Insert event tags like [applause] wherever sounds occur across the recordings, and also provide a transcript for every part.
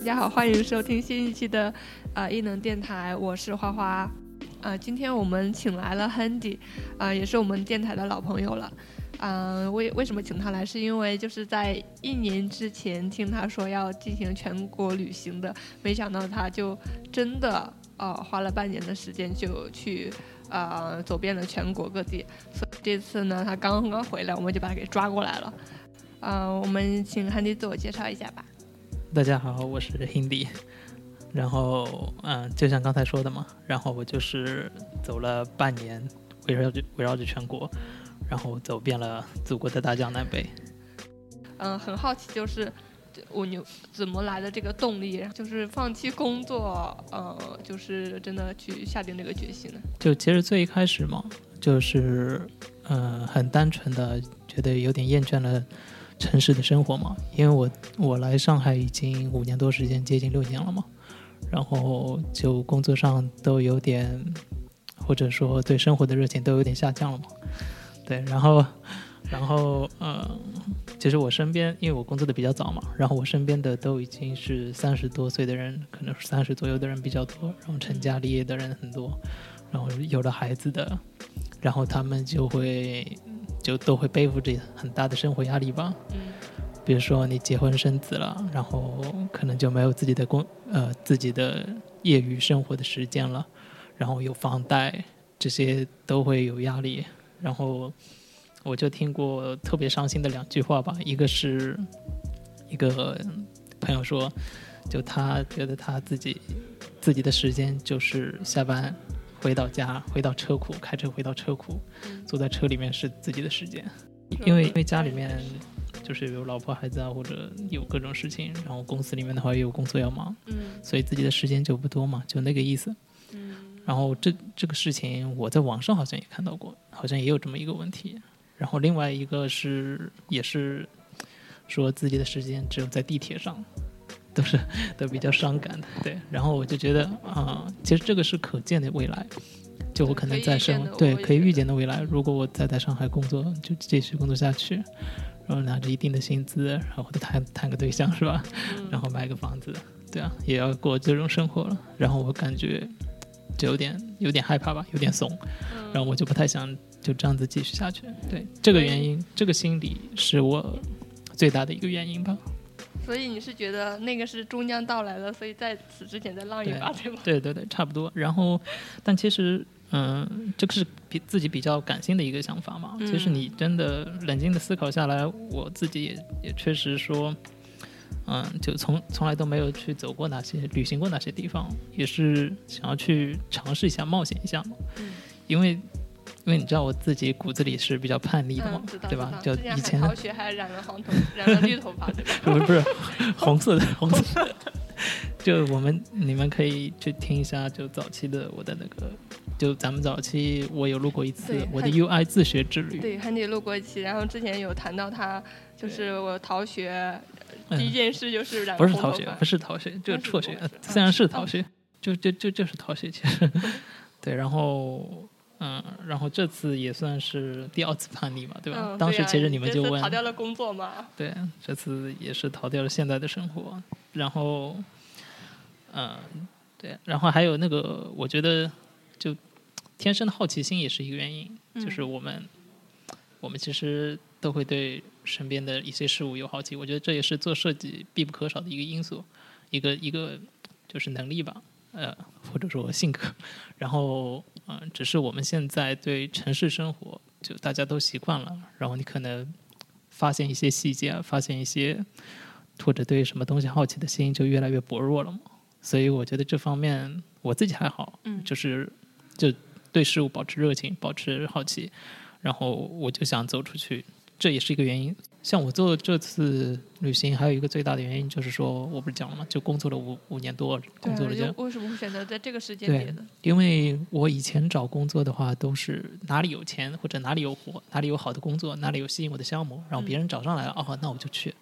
大家好，欢迎收听新一期的呃异能电台，我是花花。呃，今天我们请来了 Handy，啊，也是我们电台的老朋友了。嗯，为为什么请他来？是因为就是在一年之前听他说要进行全国旅行的，没想到他就真的呃花了半年的时间就去呃走遍了全国各地。所以这次呢，他刚刚回来，我们就把他给抓过来了。嗯，我们请 Handy 自我介绍一下吧。大家好，我是 Hindi。然后，嗯，就像刚才说的嘛，然后我就是走了半年，围绕着围绕着全国，然后走遍了祖国的大江南北。嗯，很好奇，就是我牛怎么来的这个动力，就是放弃工作，呃，就是真的去下定这个决心呢？就其实最一开始嘛，就是嗯，很单纯的觉得有点厌倦了城市的生活嘛，因为我我来上海已经五年多时间，接近六年了嘛。然后就工作上都有点，或者说对生活的热情都有点下降了嘛。对，然后，然后，嗯，其实我身边，因为我工作的比较早嘛，然后我身边的都已经是三十多岁的人，可能是三十左右的人比较多，然后成家立业的人很多，然后有了孩子的，然后他们就会就都会背负着很大的生活压力吧。比如说你结婚生子了，然后可能就没有自己的工呃自己的业余生活的时间了，然后有房贷，这些都会有压力。然后我就听过特别伤心的两句话吧，一个是一个朋友说，就他觉得他自己自己的时间就是下班回到家，回到车库开车回到车库，坐在车里面是自己的时间，因为因为家里面。就是有老婆孩子啊，或者有各种事情，然后公司里面的话也有工作要忙，嗯，所以自己的时间就不多嘛，就那个意思，嗯，然后这这个事情我在网上好像也看到过，好像也有这么一个问题，然后另外一个是也是说自己的时间只有在地铁上，都是都比较伤感的，对，然后我就觉得啊，其实这个是可见的未来，就我可能在生对可以预见的未来，如果我再在上海工作，就继续工作下去。然后拿着一定的薪资，然后谈谈个对象是吧？然后买个房子，对啊，也要过这种生活了。然后我感觉就有点有点害怕吧，有点怂。然后我就不太想就这样子继续下去。对，这个原因，这个心理是我最大的一个原因吧。所以你是觉得那个是终将到来了，所以在此之前再浪一把，对吗？对对对，差不多。然后，但其实。嗯，这个是比自己比较感性的一个想法嘛。其实你真的冷静的思考下来，我自己也也确实说，嗯，就从从来都没有去走过哪些旅行过哪些地方，也是想要去尝试一下冒险一下嘛。因为因为你知道我自己骨子里是比较叛逆的嘛，对吧？就以前逃学还染了黄头，染了绿头发，对吧？[laughs] 不是 [laughs] 不是红色的红色。[laughs] 就我们你们可以去听一下，就早期的我的那个。就咱们早期，我有录过一次我的 UI 自学之旅。对，还得录过一期。然后之前有谈到他，就是我逃学第一件事就是染不是逃学，不是逃学，就是辍学。虽然是逃学，就就就就是逃学。其实，对。然后，嗯，然后这次也算是第二次叛逆嘛，对吧？当时其实你们就问逃掉了工作嘛？对，这次也是逃掉了现在的生活。然后，嗯，对。然后还有那个，我觉得就。天生的好奇心也是一个原因，就是我们，我们其实都会对身边的一些事物有好奇。我觉得这也是做设计必不可少的一个因素，一个一个就是能力吧，呃，或者说性格。[laughs] 然后，嗯，只是我们现在对城市生活就大家都习惯了，然后你可能发现一些细节，发现一些或者对什么东西好奇的心就越来越薄弱了嘛。所以我觉得这方面我自己还好，嗯，就是就。对事物保持热情，保持好奇，然后我就想走出去，这也是一个原因。像我做这次旅行，还有一个最大的原因就是说，我不是讲了吗？就工作了五五年多，工作了就为什么会选择在这个时间点呢？因为我以前找工作的话，都是哪里有钱或者哪里有活，哪里有好的工作，哪里有吸引我的项目，然后别人找上来了，哦，那我就去。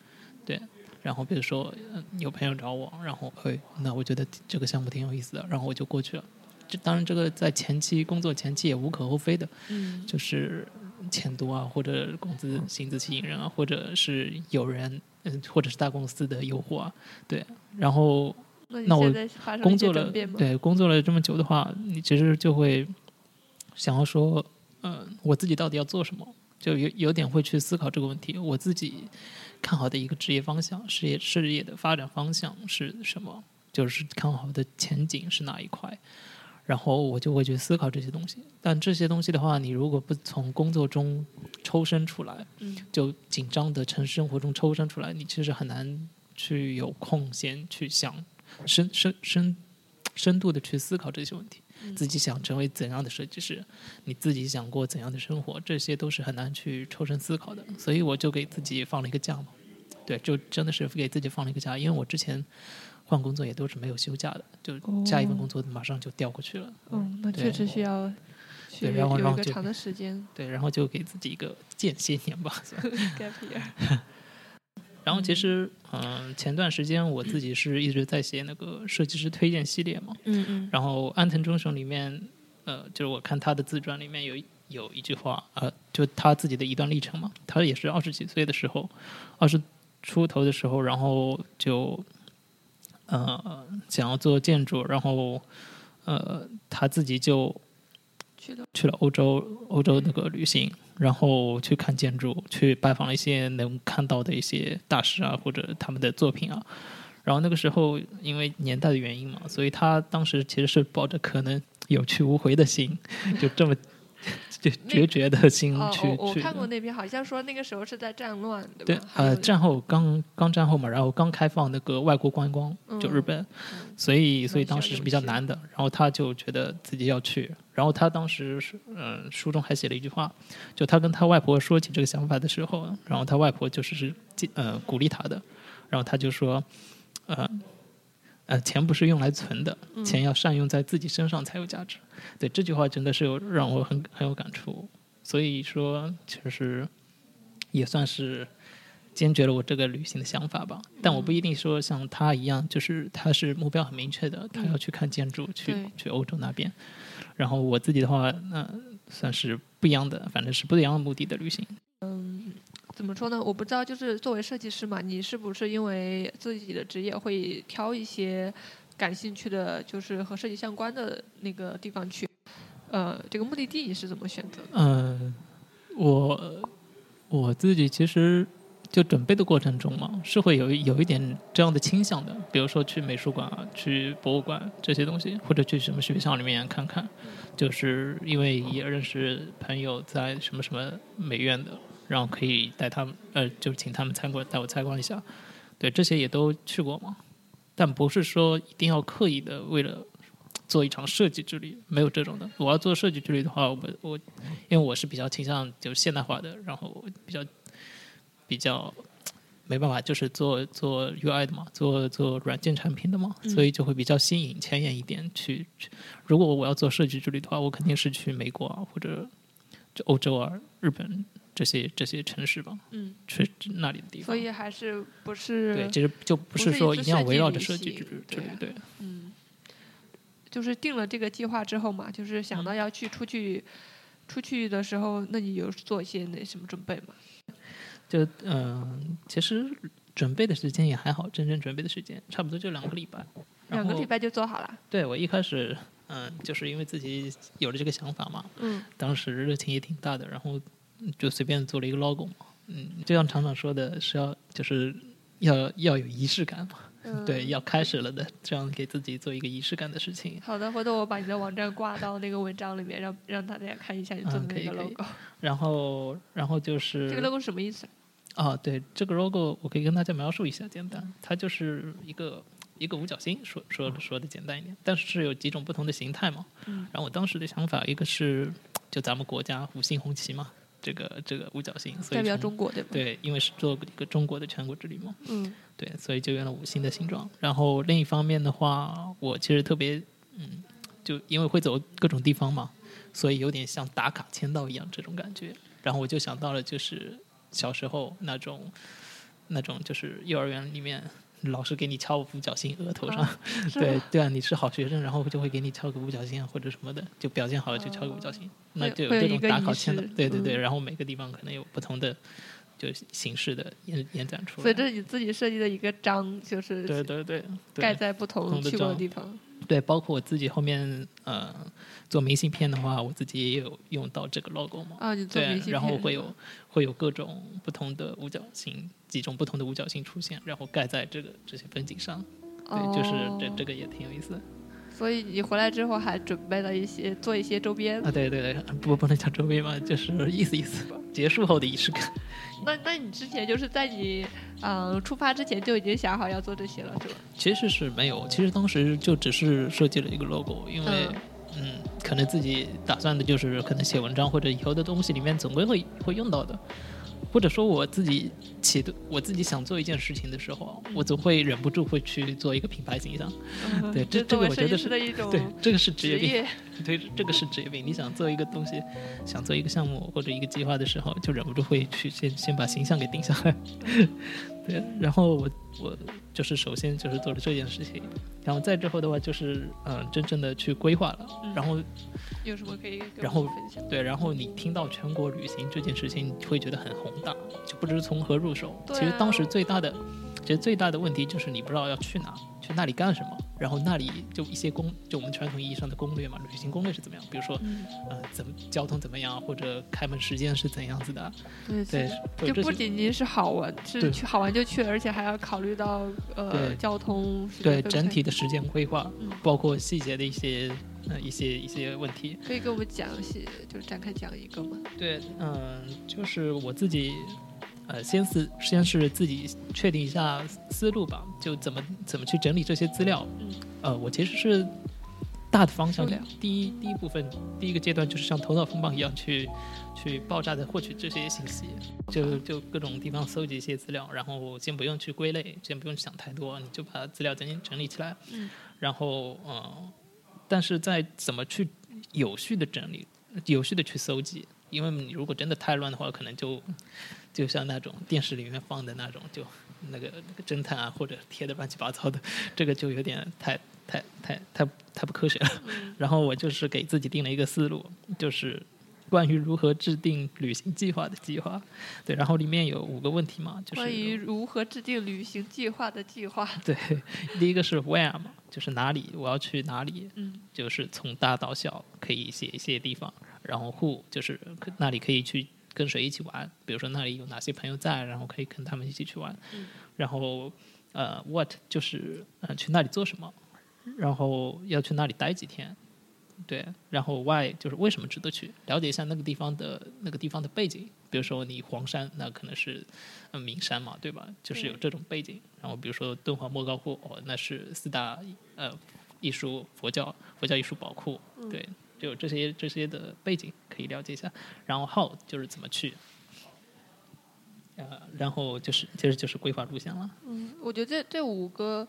对，然后比如说有朋友找我，然后会，那我觉得这个项目挺有意思的，然后我就过去了。这当然，这个在前期工作前期也无可厚非的，嗯，就是钱多啊，或者工资薪资吸引人啊，或者是有人嗯，或者是大公司的诱惑啊，对。然后那那我工作了？对工作了这么久的话，你其实就会想要说，呃，我自己到底要做什么？就有有点会去思考这个问题。我自己看好的一个职业方向、事业事业的发展方向是什么？就是看好的前景是哪一块？然后我就会去思考这些东西。但这些东西的话，你如果不从工作中抽身出来，嗯就紧张的城市生活中抽身出来，你其实很难去有空闲去想深深深深度的去思考这些问题。嗯自己想成为怎样的设计师，你自己想过怎样的生活，这些都是很难去抽身思考的。所以我就给自己放了一个假嘛，对，就真的是给自己放了一个假，因为我之前换工作也都是没有休假的，就下一份哦工作马上就调过去了。嗯，那确实需要去对然后然后就有一个长的时间对，然后就给自己一个间歇年吧。[laughs] gap year。[laughs] 然后其实，嗯、前段时间我自己是一直在写那个设计师推荐系列嘛，嗯嗯然后安藤忠雄里面，呃，就是我看他的自传里面有有一句话，呃，就他自己的一段历程嘛。他也是二十几岁的时候，二十出头的时候，然后就呃想要做建筑，然后呃他自己就去了去了欧洲，欧洲那个旅行，然后去看建筑，去拜访了一些能看到的一些大师啊，或者他们的作品啊。然后那个时候因为年代的原因嘛，所以他当时其实是抱着可能有去无回的心，就这么就决绝的心哦，去我我。看过那篇，好像说那个时候是在战乱，对对吧？，对呃，战后刚刚战后嘛，然后刚开放那个外国观光，就日本，嗯所以所以当时是比较难的。然后他就觉得自己要去，然后他当时是嗯、书中还写了一句话，就他跟他外婆说起这个想法的时候，然后他外婆就是是呃鼓励他的，然后他就说，呃。呃，钱不是用来存的，嗯钱要善用在自己身上才有价值。对这句话真的是有让我很很有感触，所以说其实也算是坚决了我这个旅行的想法吧。但我不一定说像他一样，就是他是目标很明确的，他要去看建筑，去去欧洲那边。然后我自己的话，那、算是不一样的，反正是不一样的目的的旅行。怎么说呢？我不知道，就是作为设计师嘛，你是不是因为自己的职业会挑一些感兴趣的，就是和设计相关的那个地方去？呃，这个目的地你是怎么选择的？嗯，我我自己其实就准备的过程中嘛，是会有有一点这样的倾向的，比如说去美术馆啊、去博物馆这些东西，或者去什么学校里面看看，就是因为也认识朋友在什么什么美院的，然后可以带他们，呃，就请他们参观，带我参观一下，对，这些也都去过嘛，但不是说一定要刻意的为了。做一场设计之旅，没有这种的。我要做设计之旅的话，我我因为我是比较倾向就是现代化的，然后比较比较没办法，就是做做 UI 的嘛，做做软件产品的嘛，所以就会比较新颖、前沿一点去。去如果我要做设计之旅的话，我肯定是去美国啊，或者就欧洲啊、日本这些这些城市吧，嗯，去那里的地方。所以还是不是对，其实就不不是说一定要围绕着设计之旅之对啊，对。嗯，就是定了这个计划之后嘛，就是想嗯到要去出去，出去的时候，那你有做一些那什么准备吗？就嗯、其实准备的时间也还好，真正准备的时间差不多就两个礼拜。两个礼拜就做好了。对我一开始，嗯、就是因为自己有了这个想法嘛，嗯当时热情也挺大的，然后就随便做了一个 logo 嘛。嗯，就像厂长说的，是要就是要要有仪式感嘛，嗯，对，要开始了的，这样给自己做一个仪式感的事情。好的，回头我把你的网站挂到那个文章里面，让让大家看一下你做的那个嗯可以可以 logo。然后，然后就是这个 logo 什么意思？啊，对，这个 logo 我可以跟大家描述一下，简单，它就是一个一个五角星，说说说的简单一点，但是是有几种不同的形态嘛。嗯然后我当时的想法，一个是就咱们国家五星红旗嘛，这个这个五角星，所以代表中国对吧？，对，因为是做一个中国的全国之旅嘛，嗯对，所以就用了五星的形状。然后另一方面的话，我其实特别嗯，就因为会走各种地方嘛，所以有点像打卡签到一样这种感觉。然后我就想到了，就是小时候那种那种，就是幼儿园里面老师给你敲五角星额头上，[laughs] 啊对对啊，你是好学生，然后就会给你敲个五角星啊或者什么的，就表现好了就敲个五角星，那就有这种打考签的，对对对，嗯然后每个地方可能有不同的就形式的延延展出来，所以这是你自己设计的一个章，就是对对对对盖在不不同去过的地方。对，包括我自己后面呃做明信片的话，我自己也有用到这个 logo 嘛，啊，你做对明，信然后片是吧会有会有各种不同的五角星，几种不同的五角星出现，然后盖在这个这些风景上。对，就是这哦这个也挺有意思的所以你回来之后还准备了一些做一些周边。啊。对对对，不不能叫周边嘛，就是意思意思吧。结束后的仪式感。那那你之前就是在你嗯、呃出发之前就已经想好要做这些了，是吧？其实是没有，其实当时就只是设计了一个 logo，因为嗯可能自己打算的就是可能写文章或者以后的东西里面总归会会用到的。或者说我自己起的我自己想做一件事情的时候，我总会忍不住会去做一个品牌形象。嗯对这这个我觉得是的一种对，这个是职职业病。业。对，这个是职业病。你想做一个东西，想做一个项目或者一个计划的时候，就忍不住会去先先把形象给定下来。[laughs] 对，然后我我就是首先就是做了这件事情，然后再之后的话就是嗯、呃真正的去规划了，嗯然后有什么可以然后？对，然后你听到全国旅行这件事情，你会觉得很宏大，就不知从何入手。啊其实当时最大的，其实最大的问题就是你不知道要去哪，去那里干什么。然后那里就一些攻，就我们传统意义上的攻略嘛，旅行攻略是怎么样？比如说，嗯，呃，怎么交通怎么样，或者开门时间是怎样子的？对对，就不仅仅是好玩，是去好玩就去，而且还要考虑到呃交通对整体的时间规划嗯，包括细节的一些呃一些一些问题。可以给我们讲一些，就是展开讲一个吗？对，嗯、就是我自己，呃，先是先是自己确定一下思路吧，就怎么怎么去整理这些资料。嗯，呃，我其实是大的方向资料，第一第一部分第一个阶段就是像头脑风暴一样去去爆炸的获取这些信息，就就各种地方搜集一些资料，然后先不用去归类，先不用想太多，你就把资料整理整理起来。嗯，然后嗯、呃但是在怎么去有序的整理，有序的去搜集，因为你如果真的太乱的话，可能就就像那种电视里面放的那种，就那个那个侦探啊，或者贴的乱七八糟的，这个就有点太太太太太不科学了。嗯 [laughs] 然后我就是给自己定了一个思路，就是关于如何制定旅行计划的计划。对，然后里面有五个问题嘛，就是关于如何制定旅行计划的计划。[laughs] 对，第一个是 where 嘛，就是哪里，我要去哪里，嗯就是从大到小可以写一些地方，然后 who 就是可那里可以去跟谁一起玩，比如说那里有哪些朋友在，然后可以跟他们一起去玩，嗯然后呃 what 就是呃去那里做什么，然后要去那里待几天。对，然后 why 就是为什么值得去，了解一下那个地方的那个地方的背景。比如说你黄山，那可能是呃名山嘛，对吧？就是有这种背景。然后比如说敦煌莫高窟，哦，那是四大呃艺术佛教佛教艺术宝库，嗯对，就这些这些的背景可以了解一下。然后 how 就是怎么去，呃，然后就是其实就是规划路线了。嗯，我觉得这这五个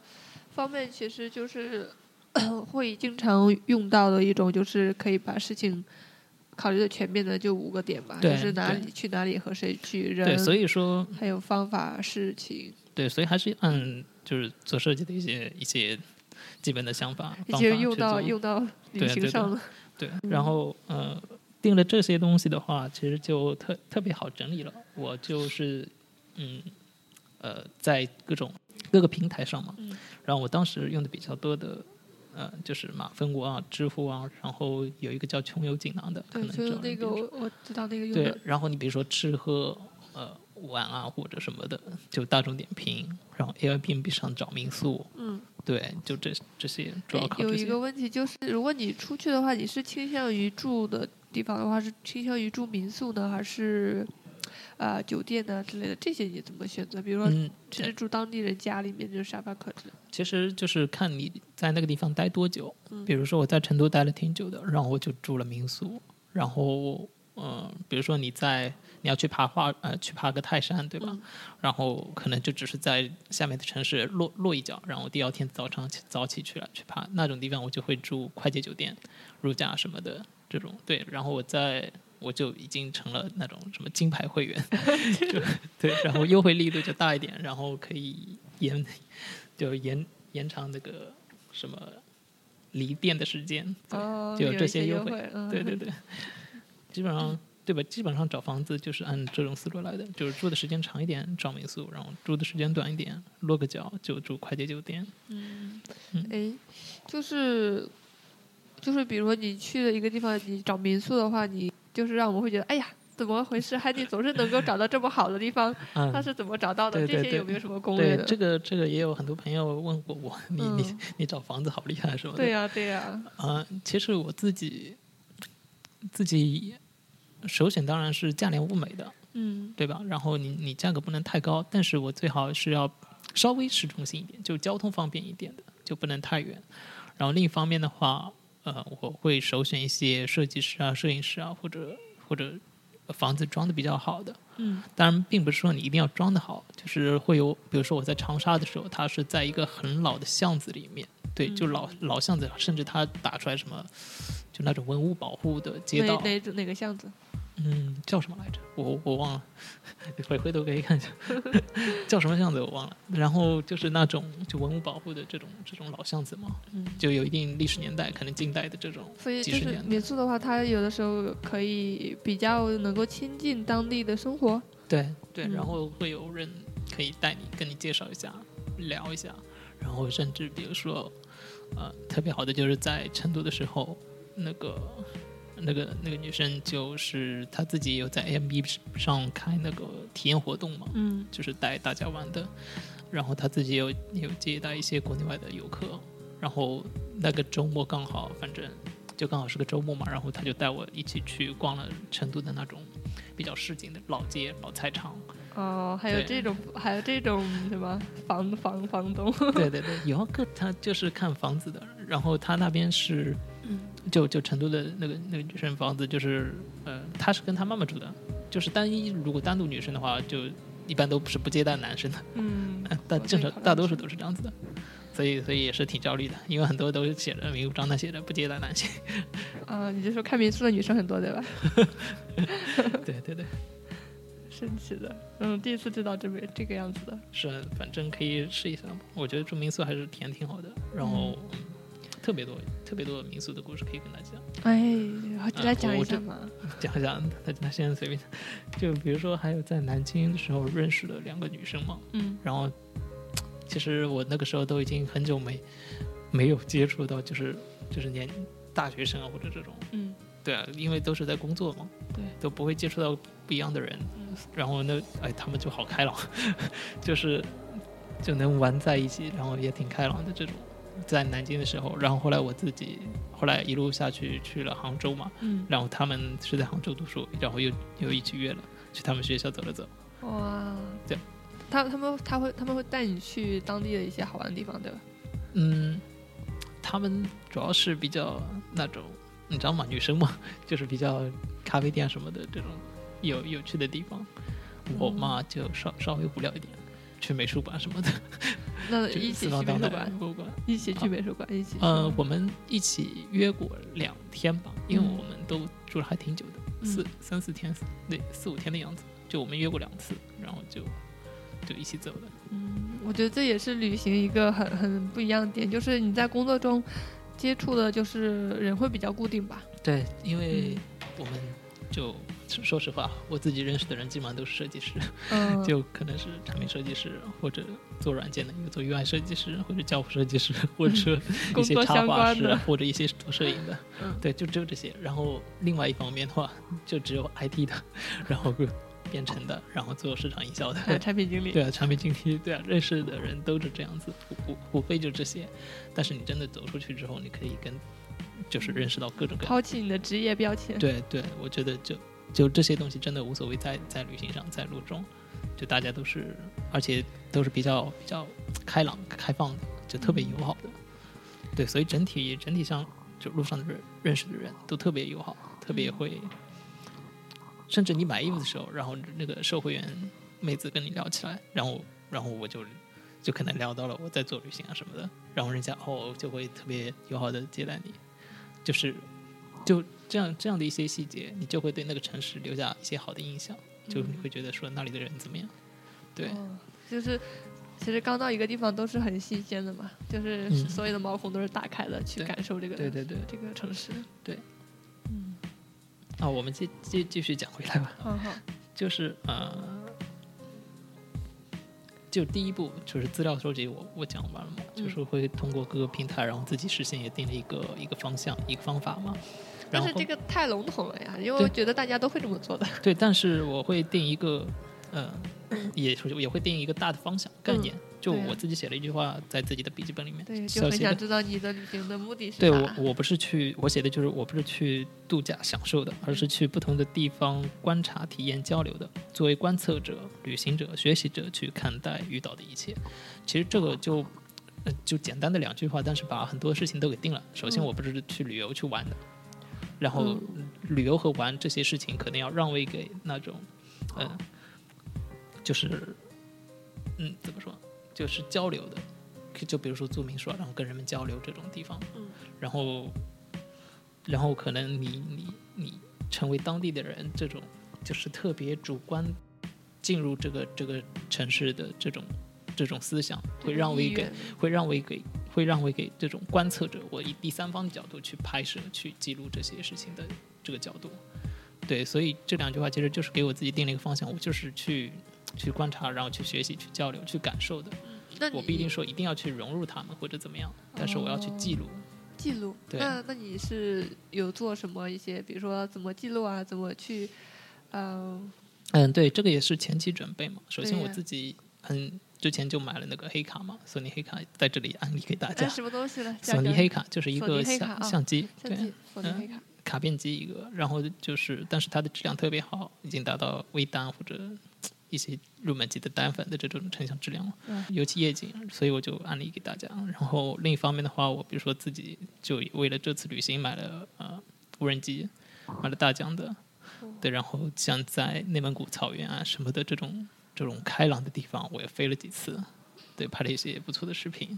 方面其实就是 [coughs] 会经常用到的一种，就是可以把事情考虑的全面的，就五个点吧，就是哪里去哪里和谁去，人，对，所以说还有方法、事情，对，所以还是按就是做设计的一些一些基本的想法已经用到用到旅行上了。[laughs] 对，然后呃，定了这些东西的话，其实就特特别好整理了。我就是嗯呃，在各种各个平台上嘛，嗯然后我当时用的比较多的。呃，就是马蜂窝啊、知乎啊，然后有一个叫穷游锦囊的，可对，能就那个我我知道那个用对的，，然后你比如说吃喝呃玩啊或者什么的，就大众点评，然后 Airbnb 上找民宿，嗯，对，就这这些主要哎靠这些。有一个问题就是，如果你出去的话，你是倾向于住的地方的话，是倾向于住民宿呢，还是啊、酒店呢之类的？这些你怎么选择？比如说，嗯，只是住当地人家里面，就是沙发客之类。其实就是看你在那个地方待多久。嗯比如说我在成都待了挺久的，然后我就住了民宿。然后，嗯、比如说你在你要去爬华呃去爬个泰山，对吧？嗯然后可能就只是在下面的城市落落一脚，然后第二天早上起早起去了去爬那种地方，我就会住快捷酒店、如家什么的这种。对，然后我在我就已经成了那种什么金牌会员，[laughs] 就对，然后优惠力度就大一点，然后可以延就延延长那个什么离店的时间，对哦，就有这些优惠，嗯，对对对，基本上对吧？基本上找房子就是按这种思路来的，就是住的时间长一点找民宿，然后住的时间短一点落个脚就住快捷酒店。嗯嗯，哎，就是就是，比如说你去了一个地方，你找民宿的话，你就是让我们会觉得，哎呀，怎么回事？海底总是能够找到这么好的地方，嗯 [laughs] 他，是怎么找到的？对对对这些有没有什么攻略这个这个也有很多朋友问过我，你你嗯你找房子好厉害什么的。对呀、对呀、啊、其实我自己自己首选当然是价廉物美的，嗯对吧？然后你你价格不能太高，但是我最好是要稍微市中心一点，就交通方便一点的，就不能太远。然后另一方面的话，呃，我会首选一些设计师啊、摄影师啊，或者或者房子装的比较好的。嗯当然，并不是说你一定要装的好，就是会有，比如说我在长沙的时候，它是在一个很老的巷子里面，对，嗯就老老巷子，甚至它打出来什么，就那种文物保护的街道，哪哪哪个巷子？嗯，叫什么来着？我我忘了，[laughs] 回回头可以看一下，[laughs] 叫什么巷子我忘了。然后就是那种就文物保护的这种这种老巷子嘛，嗯，就有一定历史年代，可能近代的这种，所以就是民宿的话，它有的时候可以比较能够亲近当地的生活。对对，嗯然后会有人可以带你跟你介绍一下，聊一下，然后甚至比如说，呃，特别好的就是在成都的时候，那个那个那个女生就是她自己有在 M B 上开那个体验活动嘛，嗯就是带大家玩的，然后她自己有有接待一些国内外的游客，然后那个周末刚好，反正就刚好是个周末嘛，然后她就带我一起去逛了成都的那种比较市井的老街、老菜场。哦，还有这种还有这种什么房房房东？对对对，游客他就是看房子的，然后他那边是，就就成都的那个那个女生房子，就是呃，她是跟她妈妈住的，就是单一如果单独女生的话，就一般都不是不接待男生的，嗯，[laughs] 但正常大多数都是这样子的，所以所以也是挺焦虑的，因为很多都是写着明目张胆写着不接待男性，[laughs] 啊，你就说看民宿的女生很多对吧？对 [laughs] 对对，神奇的，嗯，第一次知道这边这个样子的。是反正可以试一下嘛，我觉得住民宿还是体验挺好的，然后。嗯特别多特别多的民宿的故事可以跟大家讲。哎，来讲一下嘛。讲一讲，那那现在随便，就比如说还有在南京的时候认识的两个女生嘛，嗯然后其实我那个时候都已经很久没没有接触到，就是就是年大学生啊或者这种，嗯对啊，因为都是在工作嘛，对，都不会接触到不一样的人，嗯然后那哎他们就好开朗，[laughs] 就是就能玩在一起，然后也挺开朗的这种。在南京的时候，然后后来我自己后来一路下去去了杭州嘛，嗯，然后他们是在杭州读书，然后又又一起约了去他们学校走了走。哇，对，他他们他会他们会带你去当地的一些好玩的地方，对吧？嗯，他们主要是比较那种，你知道吗？女生嘛，就是比较咖啡店什么的这种有有趣的地方。我嘛就稍稍微无聊一点，去美术馆什么的，那 [laughs] 一起去美术馆，博物馆。一起去美术馆，一起去。呃，我们一起约过两天吧，因为嗯我们都住了还挺久的，嗯四三四天，对，四五天的样子。就我们约过两次，然后就就一起走了。嗯，我觉得这也是旅行一个很很不一样的点，就是你在工作中接触的，就是人会比较固定吧。对，因为我们就说实话，我自己认识的人基本上都是设计师，嗯，[laughs] 就可能是产品设计师，或者做软件的，一个做 UI 设计师，或者交互设计师，或者一 [laughs] 些插画师或者一些做摄影的。嗯对，就只有这些。然后另外一方面的话，就只有 IT 的，然后编程的，然后做市场营销的，产品经理。对啊，产品经理，对啊，认识的人都是这样子，无无无非就这些。但是你真的走出去之后，你可以跟，就是认识到各种各样。抛弃你的职业标签。对对，我觉得就就这些东西真的无所谓在，在旅行上，在路中，就大家都是，而且都是比较比较开朗、开放的，就特别友好的。对，所以整体整体上，就路上的人认识的人都特别友好，特别会。甚至你买衣服的时候，然后那个售货员妹子跟你聊起来，然后然后我就就可能聊到了我在做旅行啊什么的，然后人家哦就会特别友好的接待你，就是就这样这样的一些细节，你就会对那个城市留下一些好的印象，就你会觉得说那里的人怎么样，对，哦就是其实刚到一个地方都是很新鲜的嘛，就是嗯。所有的毛孔都是打开的，去感受这个对对对。这个。城市。对，嗯，啊，我们继继继续讲回来吧，好好，就是呃，就第一步就是资料收集我，我讲完了嘛，嗯就是会通过各个平台，然后自己实现也定了一个一个方向一个方法嘛。但是这个太笼统了呀，因为我觉得大家都会这么做的。[laughs] 对，但是我会定一个，呃，[laughs] 也也会定一个大的方向概念。就我自己写了一句话在自己的笔记本里面，对，就。很想知道你的旅行的目的是对我，我不是去，我写的就是我不是去度假享受的，而是去不同的地方观察、体验、交流的。作为观测者、旅行者、学习者去看待遇到的一切。其实这个就，呃，就简单的两句话，但是把很多事情都给定了。首先，嗯我不是去旅游去玩的，然后嗯旅游和玩这些事情可能要让位给那种，嗯、就是，嗯，怎么说，就是交流的。就比如说住民宿啊，然后跟人们交流这种地方，嗯然后，然后可能你你你成为当地的人，这种就是特别主观进入这个这个城市的这种这种思想，会让我给会让我给会让我给这种观测者，我以第三方的角度去拍摄、去记录这些事情的这个角度。对，所以这两句话其实就是给我自己定了一个方向，我就是去去观察，然后去学习、去交流、去感受的。我不一定说一定要去融入他们或者怎么样，但是我要去记录。记录。对那那你是有做什么一些，比如说怎么记录啊，怎么去，嗯、嗯，对，这个也是前期准备嘛。首先我自己很之前就买了那个黑卡嘛，索尼黑卡在这里安利给大哎，家。什么东西呢？[laughs] 索尼黑卡就是一个尼黑卡啊相相机，对，相机，索尼黑卡。卡片机一个，然后就是，但是它的质量特别好，已经达到微单或者一些入门级的单反的这种成像质量了，嗯尤其夜景，所以我就安利给大家。然后另一方面的话，我比如说自己就为了这次旅行买了呃无人机，买了大疆的，对，然后像在内蒙古草原啊什么的这种这种开朗的地方，我也飞了几次，对，拍了一些不错的视频。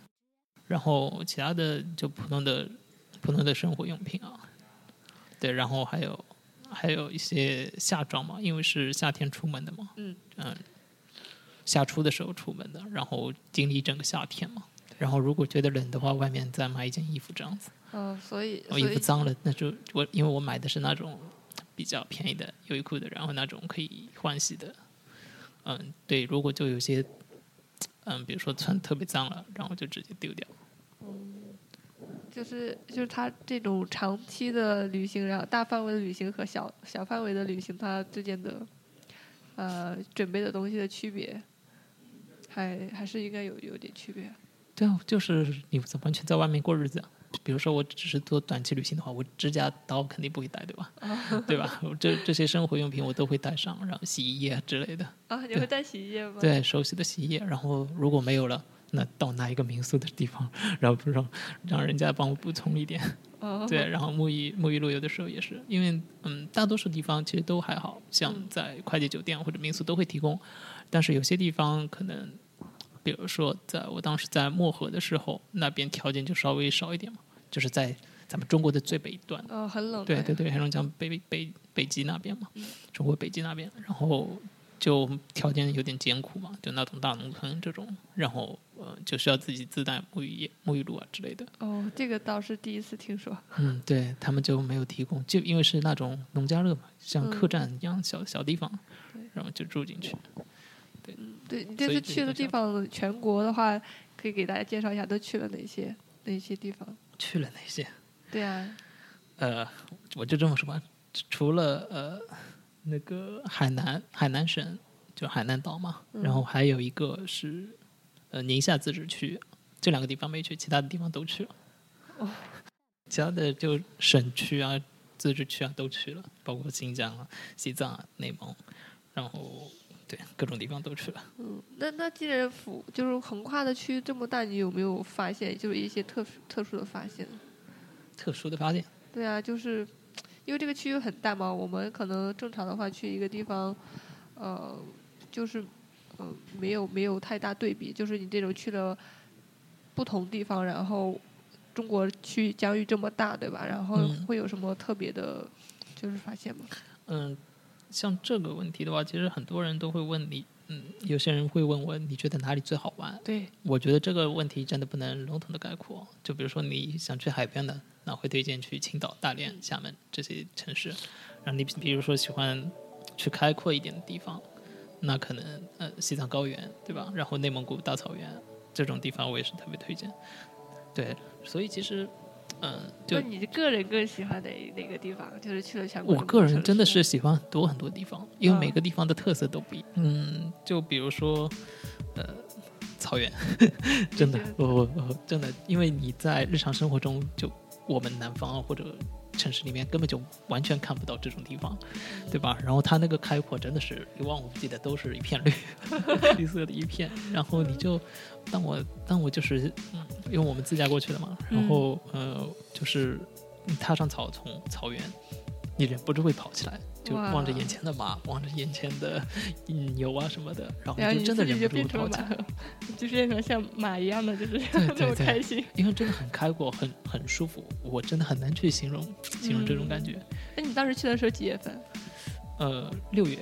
然后其他的就普通的普通的生活用品啊，对，然后还有还有一些夏装嘛，因为是夏天出门的嘛，嗯夏初的时候出门的，然后经历一整个夏天嘛。然后如果觉得冷的话，外面再买一件衣服这样子。嗯、所以我衣服脏了，那就我因为我买的是那种比较便宜的优衣库的，然后那种可以换洗的。嗯，对，如果就有些嗯，比如说穿特别脏了，然后就直接丢掉。就是就是他这种长期的旅行，然后大范围的旅行和小小范围的旅行，它之间的呃准备的东西的区别，还还是应该有有点区别。对啊，就是你完全在外面过日子啊？比如说我只是做短期旅行的话，我指甲刀肯定不会带，对吧？对吧？这这些生活用品我都会带上，然后洗衣液啊之类的，啊，你会带洗衣液吗？，对，手洗的洗衣液。然后如果没有了，那到哪一个民宿的地方，然后让让人家帮我补充一点。哦、对，然后沐浴沐浴露有的时候也是，因为嗯，大多数地方其实都还好，像嗯在快捷酒店或者民宿都会提供，但是有些地方可能，比如说在我当时在漠河的时候，那边条件就稍微少一点嘛，就是在咱们中国的最北端，哦，很冷。对对，对，黑龙江北北北北极那边嘛，嗯中国北极那边，然后就条件有点艰苦嘛，就那种大农村这种，然后呃就需要自己自带沐浴液、沐浴露啊之类的。哦，这个倒是第一次听说。嗯，对他们就没有提供，就因为是那种农家乐嘛，像客嗯栈一样小小地方，然后就住进去。对你这次去的地方，全国的话，可以给大家介绍一下都去了哪些哪些地方？去了哪些，对啊，呃，我就这么说吧，除了呃那个海南海南省，就海南岛嘛，嗯然后还有一个是呃宁夏自治区，这两个地方没去，其他的地方都去了。哦其他的就省区啊、自治区啊都去了，包括新疆啊、西藏啊、内蒙，然后对各种地方都去了。嗯，那那既然府就是横跨的区域这么大，你有没有发现就是一些特殊特殊的发现？特殊的发现，对啊，就是因为这个区域很大嘛，我们可能正常的话去一个地方，呃，就是呃没有没有太大对比，就是你这种去了不同地方，然后中国区疆域这么大，对吧？然后嗯会有什么特别的，就是发现吗？嗯，像这个问题的话，其实很多人都会问你，嗯，有些人会问我，你觉得哪里最好玩？对，我觉得这个问题真的不能笼统的概括。就比如说你想去海边的，那会推荐去青岛、大连、厦门这些城市。然后你比如说喜欢去开阔一点的地方，那可能呃西藏高原，对吧？然后内蒙古大草原这种地方我也是特别推荐。对，所以其实。嗯，就你个人更喜欢哪哪个地方？就是去了全国。我个人真的是喜欢很多很多地方，因为每个地方的特色都不一样。嗯，就比如说，呃，草原，[laughs] 真的，我我我真的，因为你在日常生活中，就我们南方或者。城市里面根本就完全看不到这种地方，对吧？然后它那个开阔真的是一望无际的，都是一片绿，[laughs] 绿色的一片。然后你就，当我当我就是，嗯，因为我们自驾过去的嘛，然后呃，就是踏上草丛草原，你忍不住会跑起来。就望着眼前的马，望着眼前的牛啊什么的，然后就真的忍不住跑起来，就变成像马一样的，就是这 [laughs] 么开心。因为真的很开阔，很很舒服，我真的很难去形容形容这种感觉。那，你当时去的时候几月份？呃，六月。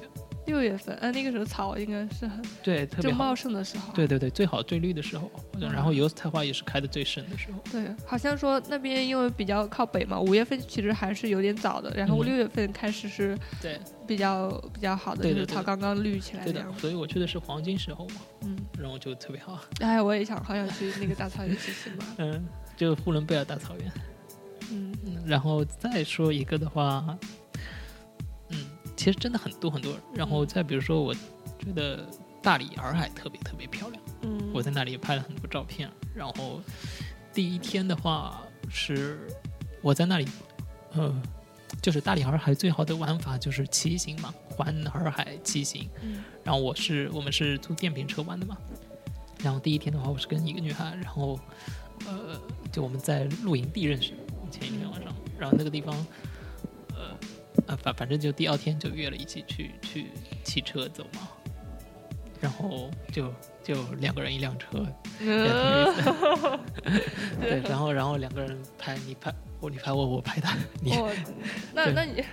六月份，哎，那个时候草应该是很对，特别茂盛的时候。对对对，最好最绿的时候，然后油菜花也是开的最盛的时候。对，好像说那边因为比较靠北嘛，五月份其实还是有点早的，然后六月份开始是对比较比较好的，就是草刚刚绿起来的。所以我去的是黄金时候嘛，嗯，然后就特别好。[laughs] 哎，我也想好想去那个大草原去骑马。嗯，就呼伦贝尔大草原。嗯，然后再说一个的话。其实真的很多很多，然后再比如说，我觉得大理洱海特别特别漂亮，嗯，我在那里拍了很多照片。然后第一天的话是我在那里，呃，就是大理洱海最好的玩法就是骑行嘛，环洱海骑行。嗯，然后我是我们是租电瓶车玩的嘛。然后第一天的话，我是跟一个女孩，然后呃，就我们在露营地认识，前一天晚上，然后那个地方。啊，反反正就第二天就约了一起去去骑车走嘛，然后就就两个人一辆车，[laughs] [laughs] 对，然后然后两个人拍你拍我你拍我我拍他，你 [laughs] 那那你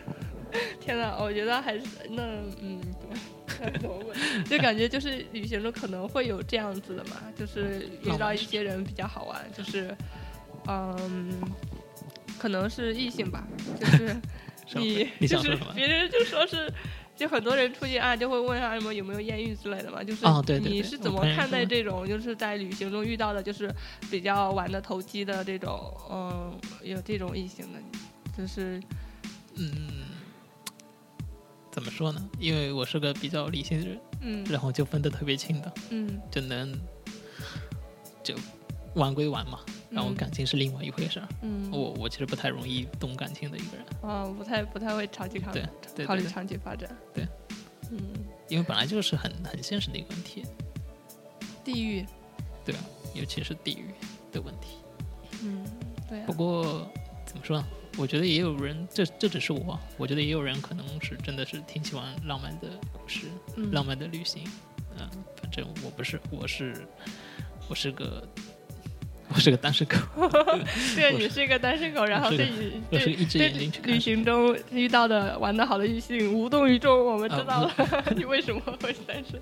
天哪，我觉得还是那嗯？就感觉就是旅行中可能会有这样子的嘛，就是遇到一些人比较好玩，就是嗯，可能是异性吧，就是。你就是别人就说是，就很多人出去啊，就会问啊什么有没有艳遇之类的嘛。就是你是怎么看待这种，就是在旅行中遇到的，就是比较玩的投机的这种，嗯，有这种异性的，就是嗯，怎么说呢？因为我是个比较理性的人，嗯，然后就分得特别清的，嗯，就能就玩归玩嘛。然后感情是另外一回事儿。嗯，我我其实不太容易动感情的一个人。哦，不太不太会长期考虑考虑长期发展。对，嗯，因为本来就是很很现实的一个问题。地域。对啊，尤其是地域的问题。嗯，对。不过怎么说呢？我觉得也有人，这这只是我，我觉得也有人可能是真的是挺喜欢浪漫的故事，浪漫的旅行。嗯，反正我不是，我是我是个。我是个单身狗，[laughs] 对，你是一个单身狗，然后对对对旅行中遇到的玩的好的异性无动于衷，我们知道了 [laughs] 你为什么会单身，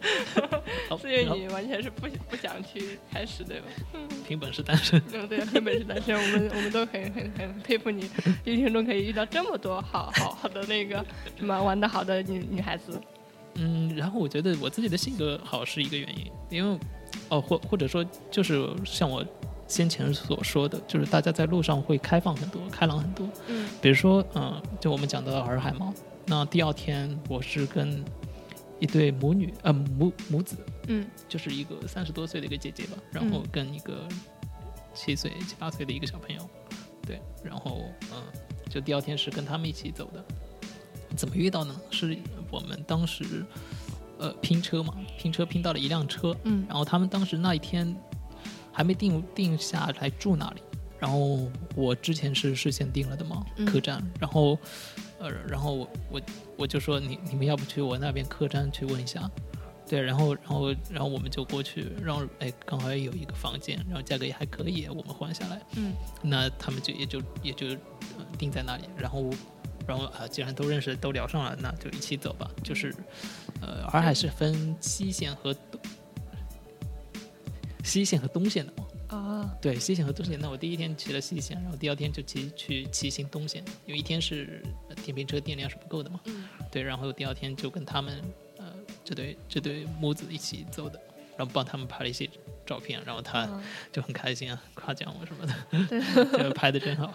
[laughs] 是因为你完全是不不想去开始，对吧？凭本事单身，嗯，对，凭本事单身，我们我们都很很很佩服你，旅行中可以遇到这么多好好好的那个什么玩的好的女女孩子。嗯，然后我觉得我自己的性格好是一个原因，因为。哦，或或者说，就是像我先前所说的，就是大家在路上会开放很多，开朗很多。嗯，比如说，嗯，就我们讲的洱海嘛。那第二天，我是跟一对母女，呃，母母子，嗯，就是一个三十多岁的一个姐姐吧，然后跟一个七岁、七八岁的一个小朋友，对，然后，嗯，就第二天是跟他们一起走的。怎么遇到呢？是我们当时。呃，拼车嘛，拼车拼到了一辆车，嗯，然后他们当时那一天还没定定下来住哪里，然后我之前是事先定了的嘛，客栈，然后呃，然后我我我就说你你们要不去我那边客栈去问一下，对，然后然后然后我们就过去，然后哎刚好有一个房间，然后价格也还可以，我们换下来，嗯，那他们就也就也就定在那里，然后然后啊，既然都认识都聊上了，那就一起走吧。就是呃，洱海是分西线和东西线和东线的嘛。啊，对，西线和东线。那我第一天骑了西线，然后第二天就骑去骑行东线，因为一天是呃电瓶车电量是不够的嘛。嗯对，然后第二天就跟他们呃这对这对母子一起走的，然后帮他们拍了一些照片，然后他啊就很开心啊，夸奖我什么的，对，[laughs] 就拍的真好。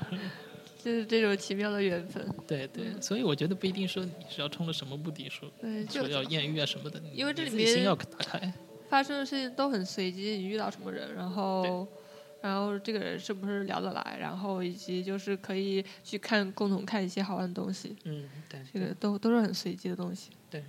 就是这种奇妙的缘分。对对，所以我觉得不一定说你是要冲着什么目的说对，就说要艳遇啊什么的，因为这里面心面要打开。发生的事情都很随机，你遇到什么人，然后，然后这个人是不是聊得来，然后以及就是可以去看共同看一些好玩的东西，嗯，对，这个都都是很随机的东西。对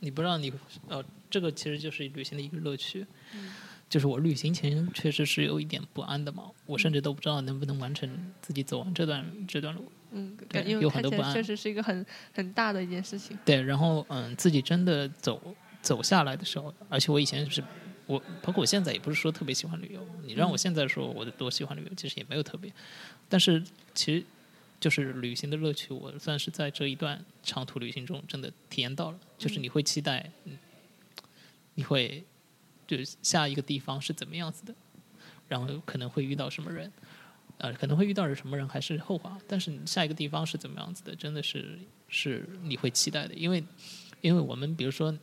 你不让你呃，这个其实就是旅行的一个乐趣。嗯就是我旅行前确实是有一点不安的嘛，我甚至都不知道能不能完成自己走完这段这段路。嗯，对有很多不安确实是一个很很大的一件事情。对，然后嗯，自己真的走走下来的时候，而且我以前是我，包括我现在也不是说特别喜欢旅游。你让我现在说我多喜欢旅游，其实也没有特别。但是其实就是旅行的乐趣，我算是在这一段长途旅行中真的体验到了。就是你会期待，嗯，你会就是下一个地方是怎么样子的，然后可能会遇到什么人。呃，可能会遇到什么人还是后话，但是你下一个地方是怎么样子的，真的是是你会期待的，因为因为我们比如说，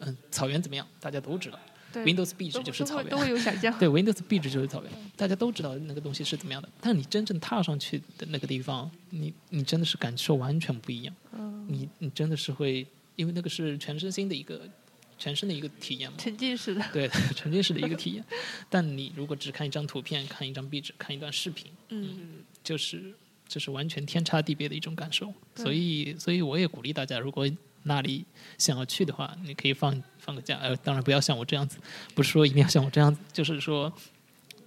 嗯、草原怎么样，大家都知道对，Windows Beach 就是草原都有想象。[laughs] 对，Windows Beach 就是草原，大家都知道那个东西是怎么样的，但你真正踏上去的那个地方，你你真的是感受完全不一样，嗯，你你真的是会，因为那个是全身心的一个全身的一个体验嘛，沉浸式的。对，[laughs] 沉浸式的一个体验，但你如果只看一张图片，看一张壁纸，看一段视频，嗯，就是就是完全天差地别的一种感受。所以，所以我也鼓励大家，如果那里想要去的话，你可以放放个假。呃，当然不要像我这样子，不是说一定要像我这样子，就是说，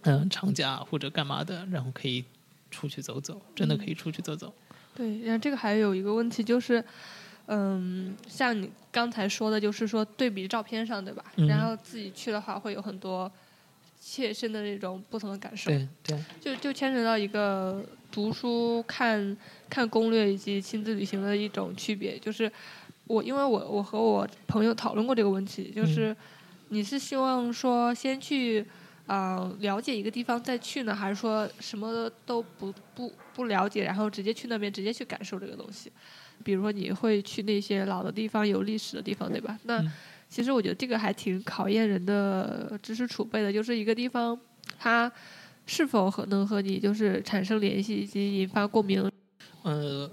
嗯、长假或者干嘛的，然后可以出去走走，真的可以出去走走。对。然后这个还有一个问题就是，嗯，像你刚才说的，就是说对比照片上，对吧？嗯然后自己去的话，会有很多切身的那种不同的感受。对对，就就牵扯到一个读书、看看攻略以及亲自旅行的一种区别。就是我，因为我我和我朋友讨论过这个问题，就是你是希望说先去啊、呃了解一个地方再去呢，还是说什么都不不不了解，然后直接去那边直接去感受这个东西？比如说你会去那些老的地方、有历史的地方，对吧？那嗯其实我觉得这个还挺考验人的知识储备的，就是一个地方它是否和能和你就是产生联系以及引发共鸣。呃，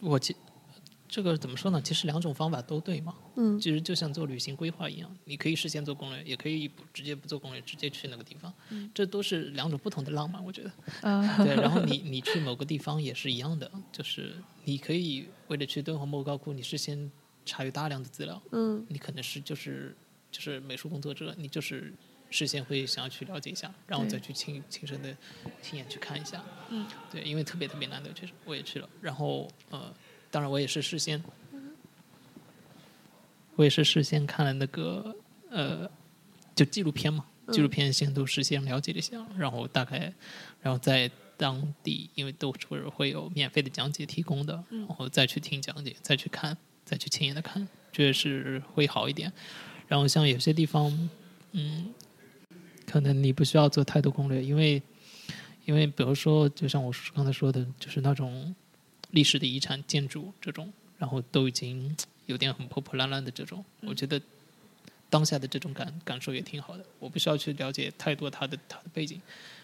我其这个怎么说呢？其实两种方法都对嘛。嗯其实就像做旅行规划一样，你可以事先做攻略，也可以不直接不做攻略，直接去那个地方。嗯这都是两种不同的浪漫，我觉得。啊，[laughs] 对，然后你 [laughs] 你去某个地方也是一样的，就是你可以为了去敦煌莫高窟，你事先查阅大量的资料，嗯你可能是就是就是美术工作者，你就是事先会想要去了解一下，然后再去亲亲身的亲眼去看一下。嗯，对，因为特别特别难得，确实我也去了，然后呃，当然我也是事先，我也是事先看了那个呃，就纪录片嘛，纪录嗯片先都事先了解了一下，然后大概，然后在当地，因为都是会有免费的讲解提供的，嗯然后再去听讲解，再去看，再去亲眼的看，这是会好一点。然后像有些地方，嗯，可能你不需要做太多攻略，因为因为比如说，就像我刚才说的，就是那种历史的遗产建筑这种，然后都已经有点很破破烂烂的这种，我觉得当下的这种感感受也挺好的。我不需要去了解太多它的它的背景，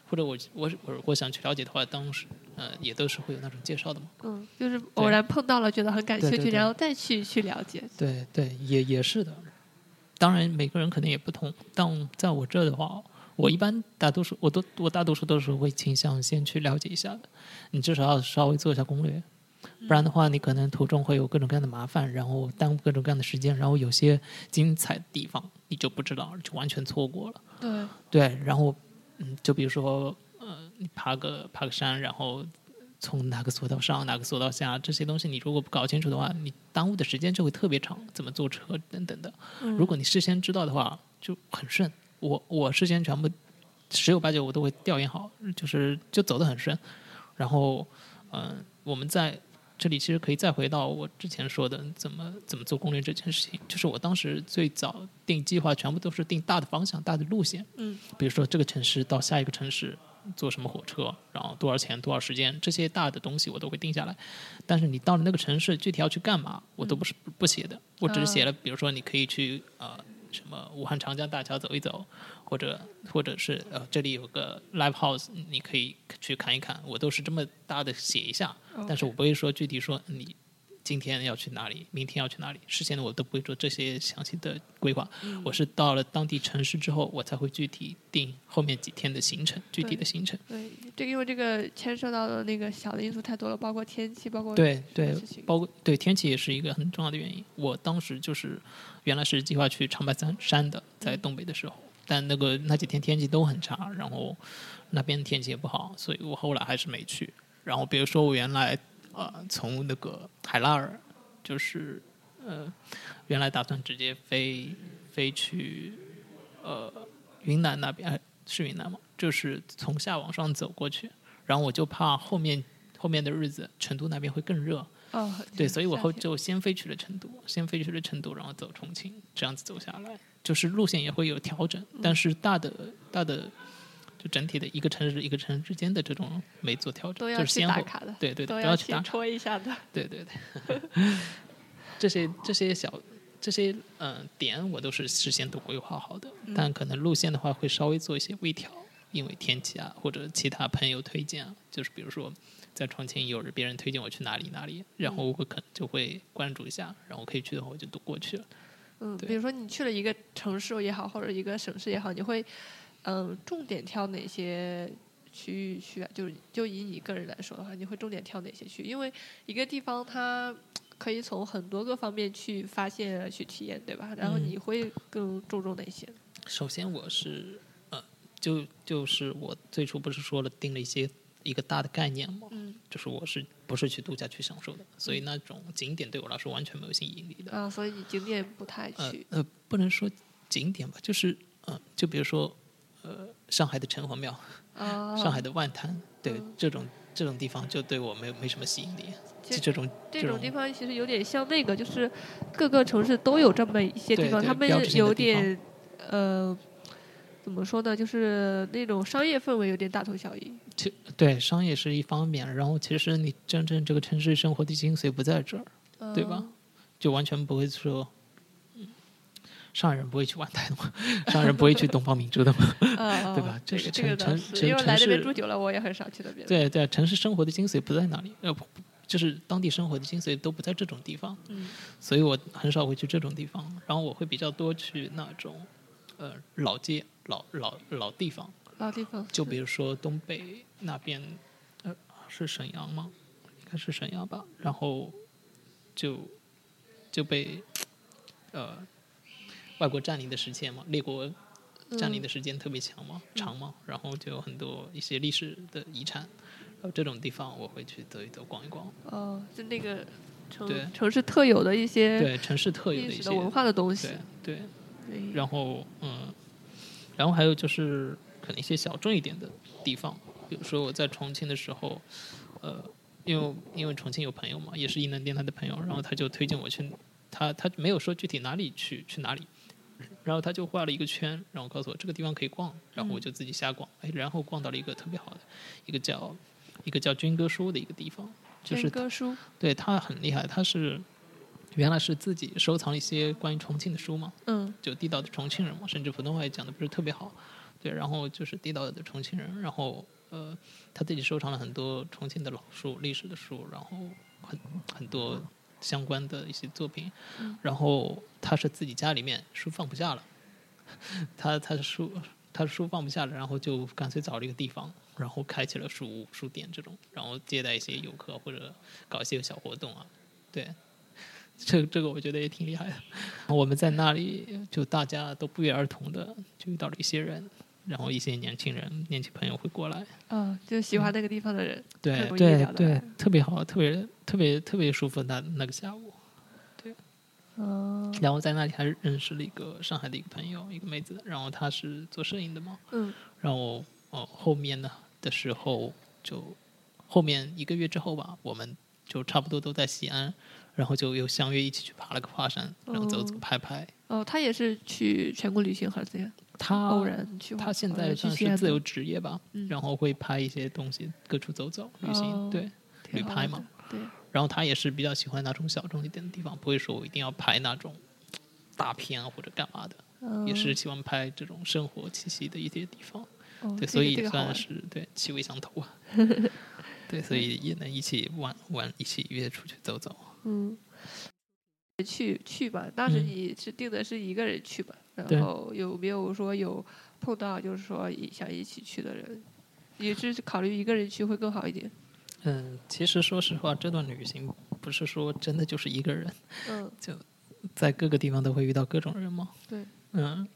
或者我我我我想去了解的话，当时呃也都是会有那种介绍的嘛。嗯，就是偶然碰到了，觉得很感兴趣，对对对然后再去去了解。对对，也也是的。当然，每个人可能也不同，但在我这的话，我一般大多数我都我大多数都是会倾向先去了解一下的。你至少要稍微做一下攻略，不然的话，你可能途中会有各种各样的麻烦，然后耽误各种各样的时间，然后有些精彩的地方你就不知道，就完全错过了。对，对，然后嗯，就比如说呃，你爬个爬个山，然后从哪个索道上，哪个索道下，这些东西你如果不搞清楚的话，你耽误的时间就会特别长，怎么坐车等等的。嗯如果你事先知道的话，就很顺。我我事先全部十有八九我都会调研好，就是就走得很顺。然后嗯、我们在这里其实可以再回到我之前说的怎么怎么做攻略这件事情，就是我当时最早定计划全部都是定大的方向、大的路线，嗯，比如说这个城市到下一个城市坐什么火车，然后多少钱、多少时间，这些大的东西我都会定下来。但是你到了那个城市，具体要去干嘛，我都不是不不写的，我只是写了，比如说你可以去呃什么武汉长江大桥走一走，或者或者是呃这里有个 live house，你可以去看一看，我都是这么大的写一下。但是我不会说具体说你今天要去哪里，明天要去哪里，事先的我都不会做这些详细的规划。我是到了当地城市之后，我才会具体定后面几天的行程，具体的行程。对，这个因为这个牵涉到的那个小的因素太多了，包括天气，包括对对，包括对天气也是一个很重要的原因。我当时就是原来是计划去长白山山的，在东北的时候，但那个那几天天气都很差，然后那边天气也不好，所以我后来还是没去。然后比如说我原来呃从那个海拉尔，就是呃原来打算直接飞飞去呃云南那边，哎是云南吗？就是从下往上走过去，然后我就怕后面后面的日子成都那边会更热，哦，对，所以我后就先飞去了成都，先飞去了成都，然后走重庆，这样子走下来，就是路线也会有调整，嗯但是大的大的就整体的一个城市一个城市之间的这种没做调整，都要去就是先后，打卡的，对对对，都去要去打，戳一下的。对对对，这些这些小这些嗯、呃点我都是事先都规划好的，嗯但可能路线的话会稍微做一些微调，因为天气啊或者其他朋友推荐啊，就是比如说在重庆有人别人推荐我去哪里哪里，然后我可能就会关注一下，然后可以去的话我就都过去了。嗯，对比如说你去了一个城市也好，或者一个省市也好，你会嗯重点挑哪些区域去啊？就是就以你个人来说的话，你会重点挑哪些区？因为一个地方它可以从很多个方面去发现、去体验，对吧？然后嗯你会更注重哪些？首先我是呃，就就是我最初不是说了定了一些一个大的概念吗？嗯就是我是不是去度假去享受的，所以那种景点对我来说完全没有吸引力的。啊，所以你景点不太呃去。呃，不能说景点吧，就是呃，就比如说呃，上海的城隍庙，啊，上海的万滩，对、嗯这种这种地方就对我没有没什么吸引力。就这种这这种地方其实有点像那个，就是各个城市都有这么一些地方，他们有点呃，怎么说呢？就是那种商业氛围有点大同小异。其对商业是一方面，然后其实你真正这个城市生活的精髓不在这儿，对吧？就完全不会说。嗯上海人不会去万滩的嘛？[laughs] 上海人不会去东方明珠的嘛？[laughs] 对吧这个城城，城城因为来这边市住久了，我也很少去那边。，对对，城市生活的精髓不在那里？呃，不就是当地生活的精髓都不在这种地方，嗯所以我很少会去这种地方。然后我会比较多去那种呃老街、老老老地方，老地方就比如说东北那边，呃，是沈阳吗？应该是沈阳吧。然后就就被呃外国占领的时间嘛，列国占领的时间特别强嘛、长嘛，然后就有很多一些历史的遗产，然后这种地方我会去走一走、逛一逛。哦，就那个城对城市特有的一些对，城市特有的一些文化的东西对。对。对然后嗯，然后还有就是可能一些小众一点的地方，比如说我在重庆的时候，呃，因为因为重庆有朋友嘛，也是异能电台的朋友，然后他就推荐我去，他他没有说具体哪里去去哪里，然后他就画了一个圈，然后告诉我这个地方可以逛，然后我就自己瞎逛，哎，然后逛到了一个特别好的一个叫一个叫军歌书的一个地方，就是军歌书，对他很厉害，他是原来是自己收藏了一些关于重庆的书嘛，嗯。就地道的重庆人嘛，甚至普通话也讲的不是特别好，对，然后就是地道的重庆人，然后呃，他自己收藏了很多重庆的老书、历史的书，然后很很多相关的一些作品，然后他是自己家里面书放不下了，[laughs] 他他的书他的书放不下了，然后就干脆找了一个地方，然后开启了书屋、书店这种，然后接待一些游客或者搞一些小活动啊，对。这这个我觉得也挺厉害的。[laughs] 我们在那里就大家都不约而同的就遇到了一些人，然后一些年轻人、年轻朋友会过来，嗯，就喜欢那个地方的人。对对对特别好，特别特别特别舒服那那个下午。嗯然后在那里还认识了一个上海的一个朋友，一个妹子，然后她是做摄影的嘛，嗯然后哦后面呢的时候就后面一个月之后吧，我们就差不多都在西安，然后就又相约一起去爬了个华山，然后走走哦拍拍。哦，他也是去全国旅行还是怎样？他偶然去华，他现在去算是自由职业吧，嗯然后会拍一些东西，各处走走旅行，哦对。旅拍嘛。对，然后他也是比较喜欢那种小众一点的地方，不会说我一定要拍那种大片啊或者干嘛的，嗯也是喜欢拍这种生活气息的一些地方。对，所以算是对气味相投啊。[laughs] 对，所以也能一起玩玩，一起约出去走走。嗯，去去吧。当时嗯你是定的是一个人去吧？对然后有没有说有碰到就是说一想一起去的人？也是考虑一个人去会更好一点。嗯，其实说实话，这段旅行不是说真的就是一个人，嗯，就在各个地方都会遇到各种人嘛。对，嗯，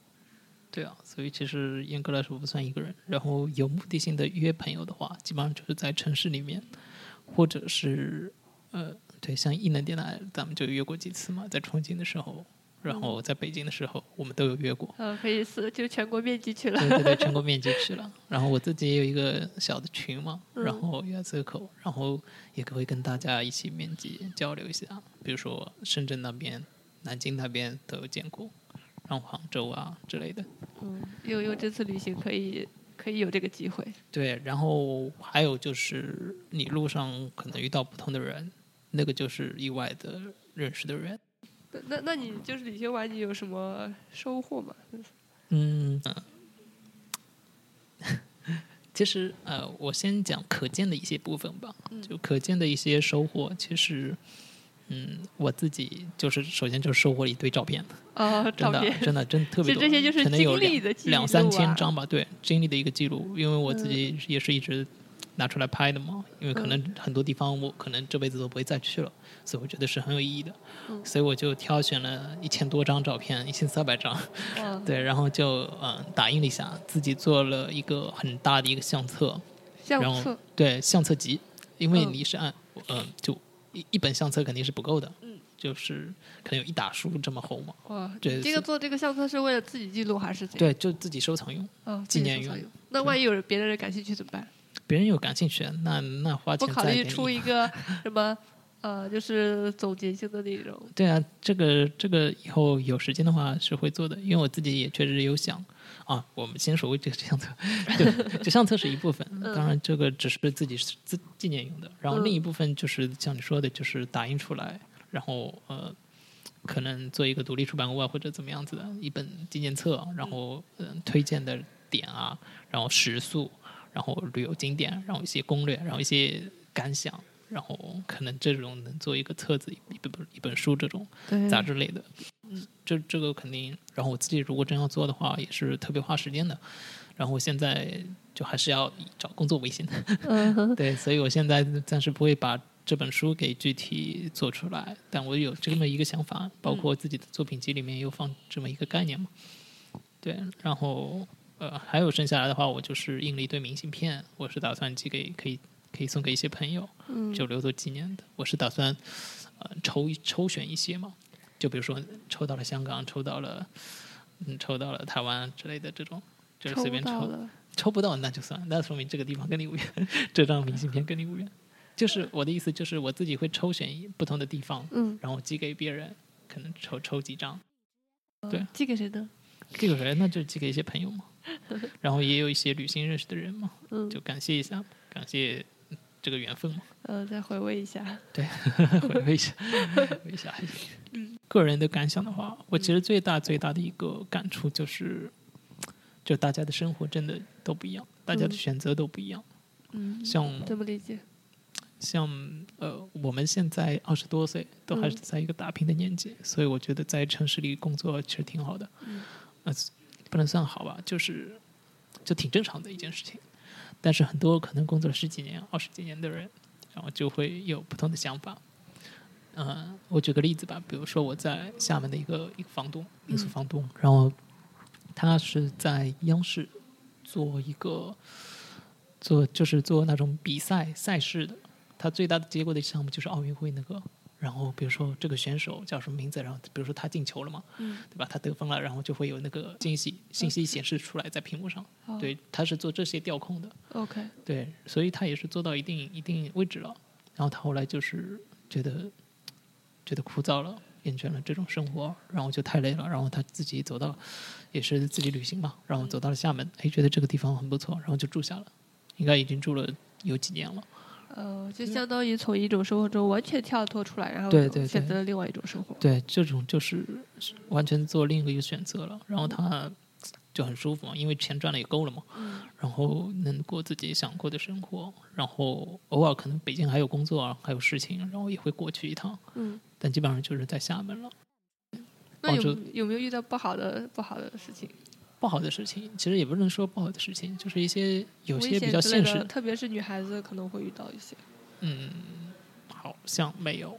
对啊，所以其实严格来说不算一个人。然后有目的性的约朋友的话，基本上就是在城市里面，或者是呃，对，像异能电台，咱们就约过几次嘛，在重庆的时候，然后在北京的时候，我们都有约过。呃，可以是就全国面积去了。对对对，全国 [laughs] 面积去了。然后我自己也有一个小的群嘛，嗯然后约在口，然后也可以跟大家一起面基交流一下，比如说深圳那边、南京那边都有见过，然后杭州啊之类的。嗯，因为因为这次旅行可以可以有这个机会。对，然后还有就是你路上可能遇到不同的人，那个就是意外的认识的人。那那那你就是旅行完你有什么收获吗？嗯，其实呃，我先讲可见的一些部分吧。嗯就可见的一些收获，其实，嗯，我自己就是首先就是收获了一堆照片，哦，真的。真的真的特别多，这些就是可能有两经历的记两三千张吧，对，经历的一个记录，因为我自嗯己也是一直拿出来拍的嘛，因为可能很多地方我可能这辈子都不会再去了，所以我觉得是很有意义的，嗯。所以我就挑选了一千多张照片，一千三百张，哇，[laughs] 对，然后就嗯打印了一下，自己做了一个很大的一个相册，相然后册。对相册集，因为嗯你是按嗯、就一一本相册肯定是不够的，嗯，就是可能有一打书这么厚嘛，哇，这这个做这个相册是为了自己记录还是怎样？对，就自己收藏用。啊，纪念用。那万一有人别的人感兴趣怎么办？别人有感兴趣，那那花钱不考虑。出一个 [laughs] 什么呃，就是总结性的内容。对啊，这个这个以后有时间的话是会做的，因为我自己也确实有想啊。我们先说这个相册，[laughs] 对，这相册是一部分，嗯当然这个只是自己自纪念用的，然后嗯另一部分就是像你说的，就是打印出来，然后呃。可能做一个独立出版物啊，或者怎么样子的一本纪念册，然后嗯、推荐的点啊，然后食宿，然后旅游景点，然后一些攻略，然后一些感想，然后可能这种能做一个册子、一本一本书这种杂志类的，嗯，这这个肯定。然后我自己如果真要做的话，也是特别花时间的。然后我现在就还是要以找工作为先，嗯，[laughs] 对，所以我现在暂时不会把这本书给具体做出来，但我有这么一个想法，包括自己的作品集里面有放这么一个概念嘛。对，然后呃，还有剩下来的话，我就是印了一堆明信片，我是打算寄给可以可以送给一些朋友，嗯，就留作纪念的。我是打算呃抽一抽选一些嘛，就比如说抽到了香港，抽到了嗯抽到了台湾之类的这种，就是随便抽。抽不到那就算，那说明这个地方跟你无缘，[laughs] 这张明信片跟你无缘。就是我的意思，就是我自己会抽选一不同的地方，嗯，然后寄给别人，可能抽抽几张，对寄给谁的？寄给谁那就寄给一些朋友嘛，[laughs] 然后也有一些旅行认识的人嘛，嗯，就感谢一下，感谢这个缘分嘛，呃，再回味一下。对 [laughs] 回味一下，回味一下。嗯，个人的感想的话，我其实最大最大的一个感触就是，就大家的生活真的都不一样，大家的嗯选择都不一样，嗯，像怎么理解？像呃，我们现在二十多岁，都还是嗯在一个打拼的年纪，所以我觉得在城市里工作其实挺好的，嗯。呃，不能算好吧，就是就挺正常的一件事情。但是很多可能工作十几年、二十几年的人，然后就会有不同的想法。嗯、我举个例子吧，比如说我在厦门的一个一个房东，民宿房东，然后他是在央视做一个做就是做那种比赛赛事的，他最大的结果的项目就是奥运会那个。然后比如说这个选手叫什么名字，然后比如说他进球了嘛，嗯，对吧？他得分了，然后就会有那个信息信息显示出来在屏幕上。好对，他是做这些调控的，，OK，对，所以他也是做到一定一定位置了。然后他后来就是觉得觉得枯燥了，厌倦了这种生活，然后就太累了，然后他自己走到也是自己旅行嘛，然后走到了厦门，哎，觉得这个地方很不错，然后就住下了，应该已经住了有几年了。呃，就相当于从一种生活中完全跳脱出来，然后选择了另外一种生活。对，这种就是完全做另一个选择了，然后他就很舒服嘛，因为钱赚的也够了嘛，嗯然后能过自己想过的生活，然后偶尔可能北京还有工作啊，还有事情，然后也会过去一趟，嗯，但基本上就是在厦门了。那有有没有遇到不好的不好的事情？不好的事情，其实也不能说不好的事情，就是一些有些比较现实，特别是女孩子可能会遇到一些。嗯，好像没有，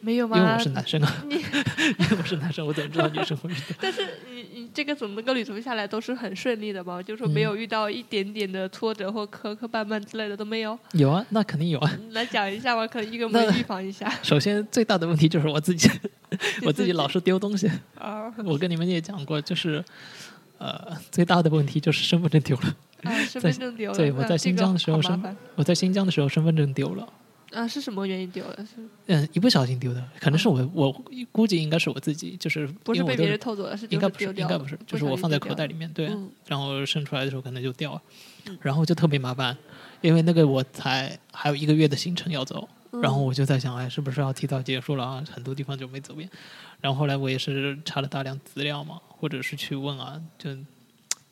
没有吗？因为我是男生啊，[laughs] 你因为我是男生，我怎么知道女生会遇到？[laughs] 但是你你这个整个旅途下来都是很顺利的吗？就是说没嗯有遇到一点点的挫折或磕磕绊绊之类的都没有？有啊，那肯定有啊。来讲一下吧，可能一个 [laughs] 我们预防一下。首先最大的问题就是我自己，我自己老是丢东西。啊我跟你们也讲过，就是呃，最大的问题就是身份证丢了。啊，[laughs] 身份证丢了。对我在新疆的时候身我在新疆的时候身份证丢了，啊，是什么原因丢了？是嗯，一不小心丢的，可能是我我估计应该是我自己，就是不是被别人偷走了？是应该不是应该不是，就是我放在口袋里面，对，嗯然后伸出来的时候可能就掉了嗯，然后就特别麻烦，因为那个我才还有一个月的行程要走，嗯然后我就在想，哎，是不是要提早结束了啊？很多地方就没走遍。然后后来我也是查了大量资料嘛，或者是去问啊，就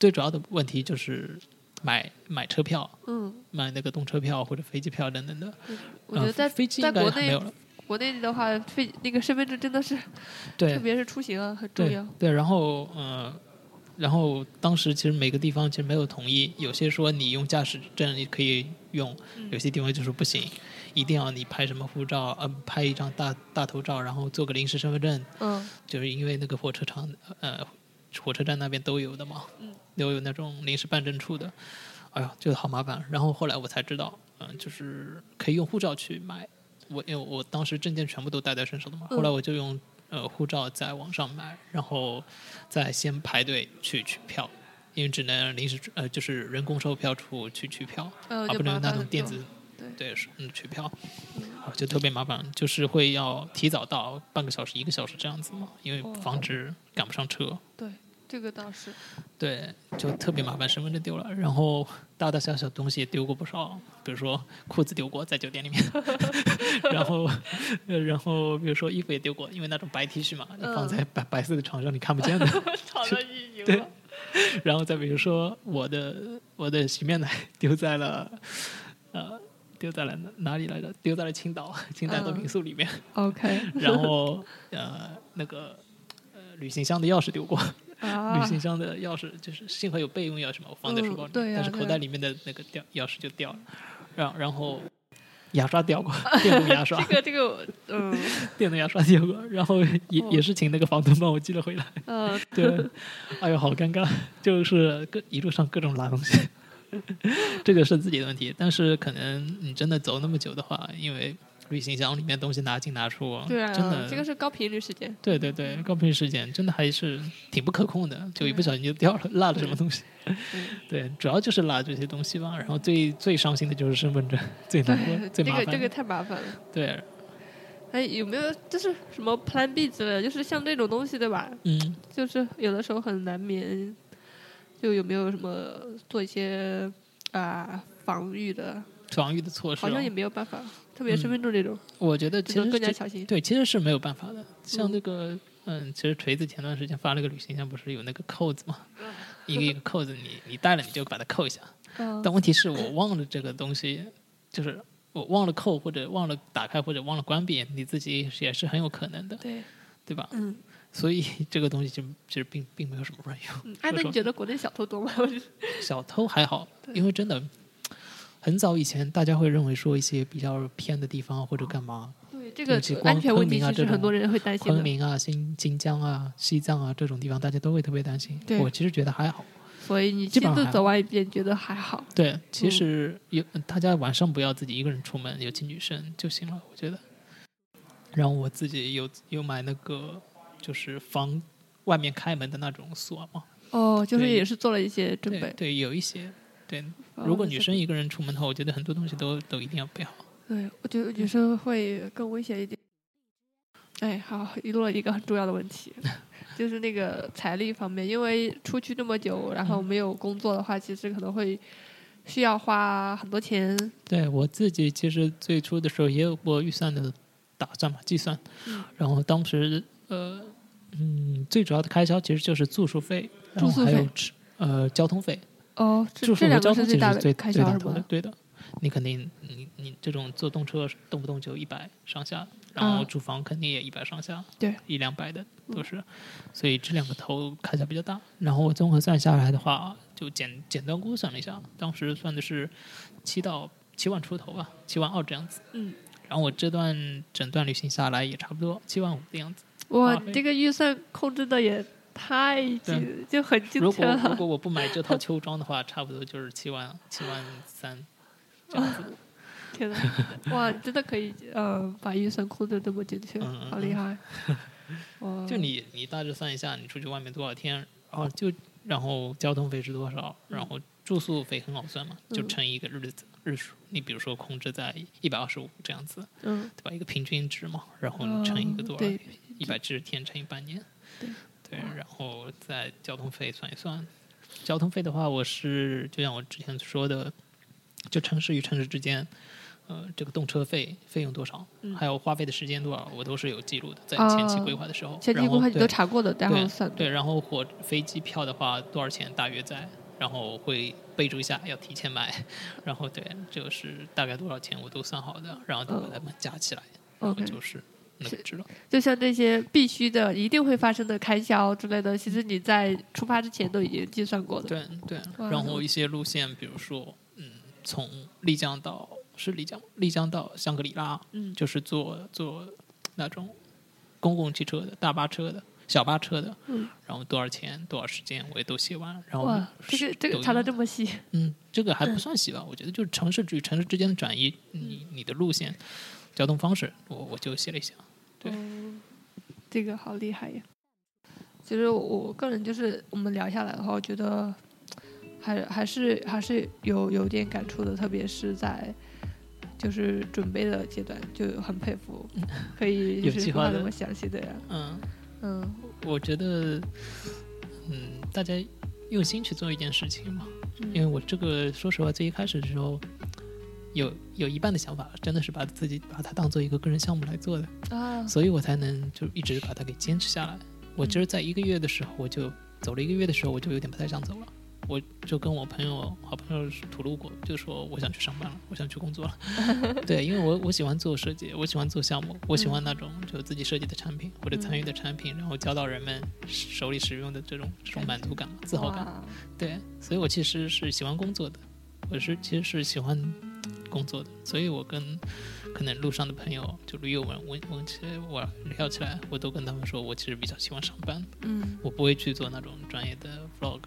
最主要的问题就是买买车票，嗯，买那个动车票或者飞机票等等的。呃我觉得在飞机在国内国内的话，飞那个身份证真的是，对 [laughs] 特别是出行啊，很重要。对，然后呃。然后当时其实每个地方其实没有统一，有些说你用驾驶证你可以用，嗯有些地方就是不行，一定要你拍什么护照，呃，拍一张大大头照，然后做个临时身份证，嗯就是因为那个火车场，呃，火车站那边都有的嘛，嗯。都有那种临时办证处的，哎呀，就好麻烦。然后后来我才知道，嗯、就是可以用护照去买，我因为我当时证件全部都带在身上的嘛，嗯。后来我就用呃护照在网上买，然后再先排队去取票。因为只能临时呃，就是人工售票处去取票，呃，而不能用那种电子对对是嗯取票，就特别麻烦，就是会要提早到半个小时一个小时这样子嘛，因为哦防止赶不上车。对，这个倒是。对，就特别麻烦，身份证丢了，然后大大小小东西也丢过不少，比如说裤子丢过在酒店里面，[laughs] 然后呃然后比如说衣服也丢过，因为那种白 T 恤嘛，你放在白白色的床上你看不见的。[laughs] 对了。然后再比如说我的我的洗面奶 [laughs] 丢在了呃丢在了哪哪里来着？丢在了青岛 [laughs] 青岛的嗯民宿里面，OK。[laughs] 然后呃那个呃旅行箱的钥匙丢过。啊。[laughs] 旅，行箱的钥匙就是幸好有备用钥匙嘛，我放在书包里，但是口袋里面的那个掉钥匙就掉了，然然后牙刷掉过，电动牙刷，这个这个，嗯。电动牙刷掉过，然后也、哦。也是请那个房东帮我寄了回来，呃，对，哎呦好尴尬，就是各一路上各种拉东西，[laughs] 这个是自己的问题，但是可能你真的走那么久的话，因为旅行箱里面东西拿进拿出，对啊真的，这个是高频率事件。对对对，高频率事件真的还是挺不可控的，就一不小心就掉了，落了什么东西。嗯对，主要就是落这些东西吧。然后最最伤心的就是身份证，最难过、最麻烦。这个这个太麻烦了。对，哎，有没有就是什么 Plan B 之类的？就是像这种东西，对吧？嗯，就是有的时候很难免，就有没有什么做一些啊、防御的？防御的措施、好像也哦，没有办法，特别身份证这种，我觉得其实更加小心。对，其实是没有办法的。像嗯那个，嗯，其实锤子前段时间发了个旅行箱，不是有那个扣子嘛？[laughs] 一个一个扣子，你你带了你就把它扣一下。[laughs] 嗯但问题是我忘了这个东西，就是我忘了扣或者忘了打开或者忘了关闭，你自己也是很有可能的，对，对吧？嗯所以 [laughs] 这个东西就其实并并没有什么卵用。嗯。哎，那你觉得国内小偷多吗？[laughs] 小偷还好，因为真的很早以前，大家会认为说一些比较偏的地方或者干嘛，对这个安全问题，其实很多人会担心的。昆明啊、新新疆啊、西藏啊这种地方，大家都会特别担心。对我其实觉得还好。所以你亲自基本上走完一遍，觉得还好。对，其嗯实有、大家晚上不要自己一个人出门，尤其女生就行了，我觉得。然后我自己有有买那个就是防外面开门的那种锁嘛，哦，就是也是做了一些准备。对对，有一些对。哦如果女生一个人出门的话，我觉得很多东西都都一定要备好。对，我觉得女生会更危险一点。哎，好，遗漏了一个很重要的问题，[laughs] 就是那个财力方面，因为出去这么久，然后没有工作的话，其实可能会需要花很多钱。对我自己其实最初的时候也有过预算的打算嘛，计算，嗯然后当时呃嗯最主要的开销其实就是住宿费，然后还有吃呃交通费，哦，住宿和交通其实是最最最大开销是吗？，头的对的。你肯定你你这种坐动车动不动就一百上下，然后啊住房肯定也一百上下，对，一两百的都是，所以这两个头开销比较大。然后我综合算下来的话，就简简单估算了一下，当时算的是七到七万出头吧，七万二这样子。嗯，然后我这段整段旅行下来也差不多七万五的样子。哇这个预算控制的也太精，就很精确了。果 [laughs] 如果我不买这套秋装的话，差不多就是七万七万三这样子。天呐，[laughs] 哇，真的可以呃把预算控制这么精确，嗯嗯好厉害！[laughs] 哇，就你你大致算一下，你出去外面多少天，然后就然后交通费是多少，然后住宿费很好算嘛，就嗯乘一个日子日数。你比如说控制在一百二十五这样子，嗯，对吧？一个平均值嘛，然后你乘一个多少？对，一百七十天乘以半年。对对，然后再交通费算一算。交通费的话，我是就像我之前说的，就城市与城市之间，呃，这个动车费费用多少，嗯还有花费的时间多少，我都是有记录的，在啊前期规划的时候。前期规划你都查过的，然后对算对，然后火飞机票的话多少钱大约在，然后会备注一下要提前买，然后对，就是大概多少钱我都算好的，然后都把它们加起来，然后就是知道。就像这些必须的、一定会发生的开销之类的，其实你在出发之前都已经计算过的。对对，然后一些路线，比如说，嗯，从丽江到是丽江，丽江到香格里拉，嗯就是坐坐那种公共汽车的、大巴车的、小巴车的，嗯，然后多少钱、多少时间我也都写完，然后哇，这个这个查的这么细，嗯，这个还不算细吧？我觉得就是城市与城市之间的转移，你你的路线、交通方式，我我就写了一下。对嗯，这个好厉害呀！其实我我个人就是我们聊下来的话，我觉得还还是还是有有点感触的，特别是在就是准备的阶段，就很佩服 [laughs] 可以就有计划那么详细的呀。嗯，嗯我觉得，嗯，大家用心去做一件事情嘛。因为嗯我这个说实话，最一开始的时候，有有一半的想法真的是把自己把它当做一个个人项目来做的，啊，所以我才能就一直把它给坚持下来。我其实，在一个月的时候，我就走了一个月的时候，我就有点不太想走了。我就跟我朋友、好朋友吐露过，就说我想去上班了，我想去工作了。[laughs] 对，因为我我喜欢做设计，我喜欢做项目，我喜欢那种就自己设计的产品或者参与的产品，然后交到人们手里使用的这种这种满足感嘛、自豪感。对，所以我其实是喜欢工作的，我是其实是喜欢工作的，所以我跟可能路上的朋友就驴友们问问起来，我聊起来，我都跟他们说，我其实比较喜欢上班，嗯我不会去做那种专业的 vlog，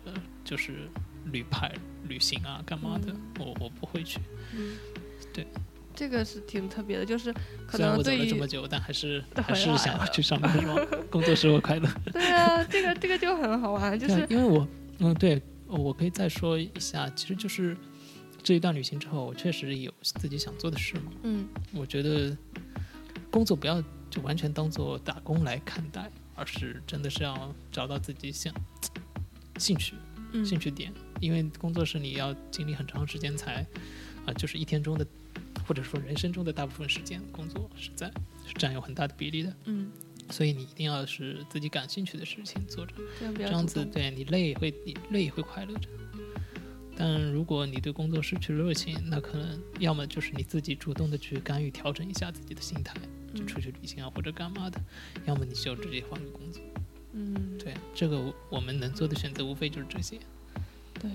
就是旅拍、旅行啊干嘛的，我我不会去。嗯，对，这个是挺特别的，就是可虽然我走能对于了这么久，但还是还是想要去上班是吧？[laughs] 工作使我快乐。对啊，这个这个就很好玩，就是因为我，嗯，对，我可以再说一下，其实就是这一段旅行之后，我确实有自己想做的事嘛。嗯我觉得工作不要就完全当做打工来看待，而是真的是要找到自己想兴趣嗯兴趣点，因为工作是你要经历很长时间才啊、就是一天中的或者说人生中的大部分时间，工作是在是占有很大的比例的，嗯，所以你一定要是自己感兴趣的事情做着。这样这样子对你累也会你累也会快乐着。但如果你对工作失去热情，那可能要么就是你自己主动的去干预调整一下自己的心态，就嗯出去旅行啊或者干嘛的，要么你就直接换个工作。嗯对，这个我们能做的选择无非就是这些。对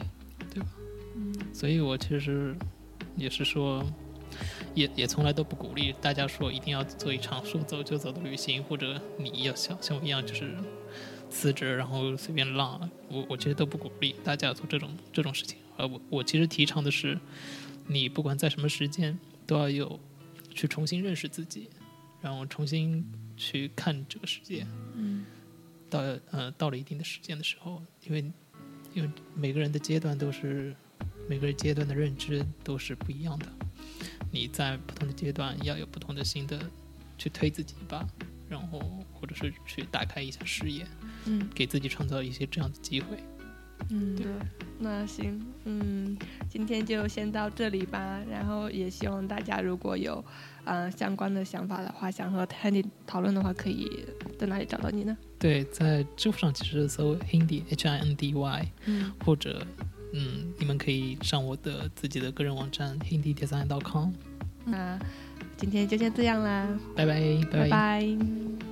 对吧？嗯所以我其实也是说，也也从来都不鼓励大家说一定要做一场说走就走的旅行，或者你要像像我一样就是辞职然后随便浪，我我其实都不鼓励大家做这种这种事情。而我我其实提倡的是，你不管在什么时间都要有去重新认识自己，然后重新去看这个世界。嗯到呃到了一定的时间的时候，因为因为每个人的阶段都是每个人阶段的认知都是不一样的，你在不同的阶段要有不同的新的去推自己吧，然后或者是去打开一下视野，嗯给自己创造一些这样的机会。嗯，对，那行，嗯，今天就先到这里吧。然后也希望大家如果有呃相关的想法的话，想和 Handy 讨论的话，可以在哪里找到你呢？对，在知乎上其实搜 Hindi H I N D Y，嗯或者嗯，你们可以上我的自己的个人网站 hindidesign.com。那今天就先这样啦，拜拜，拜拜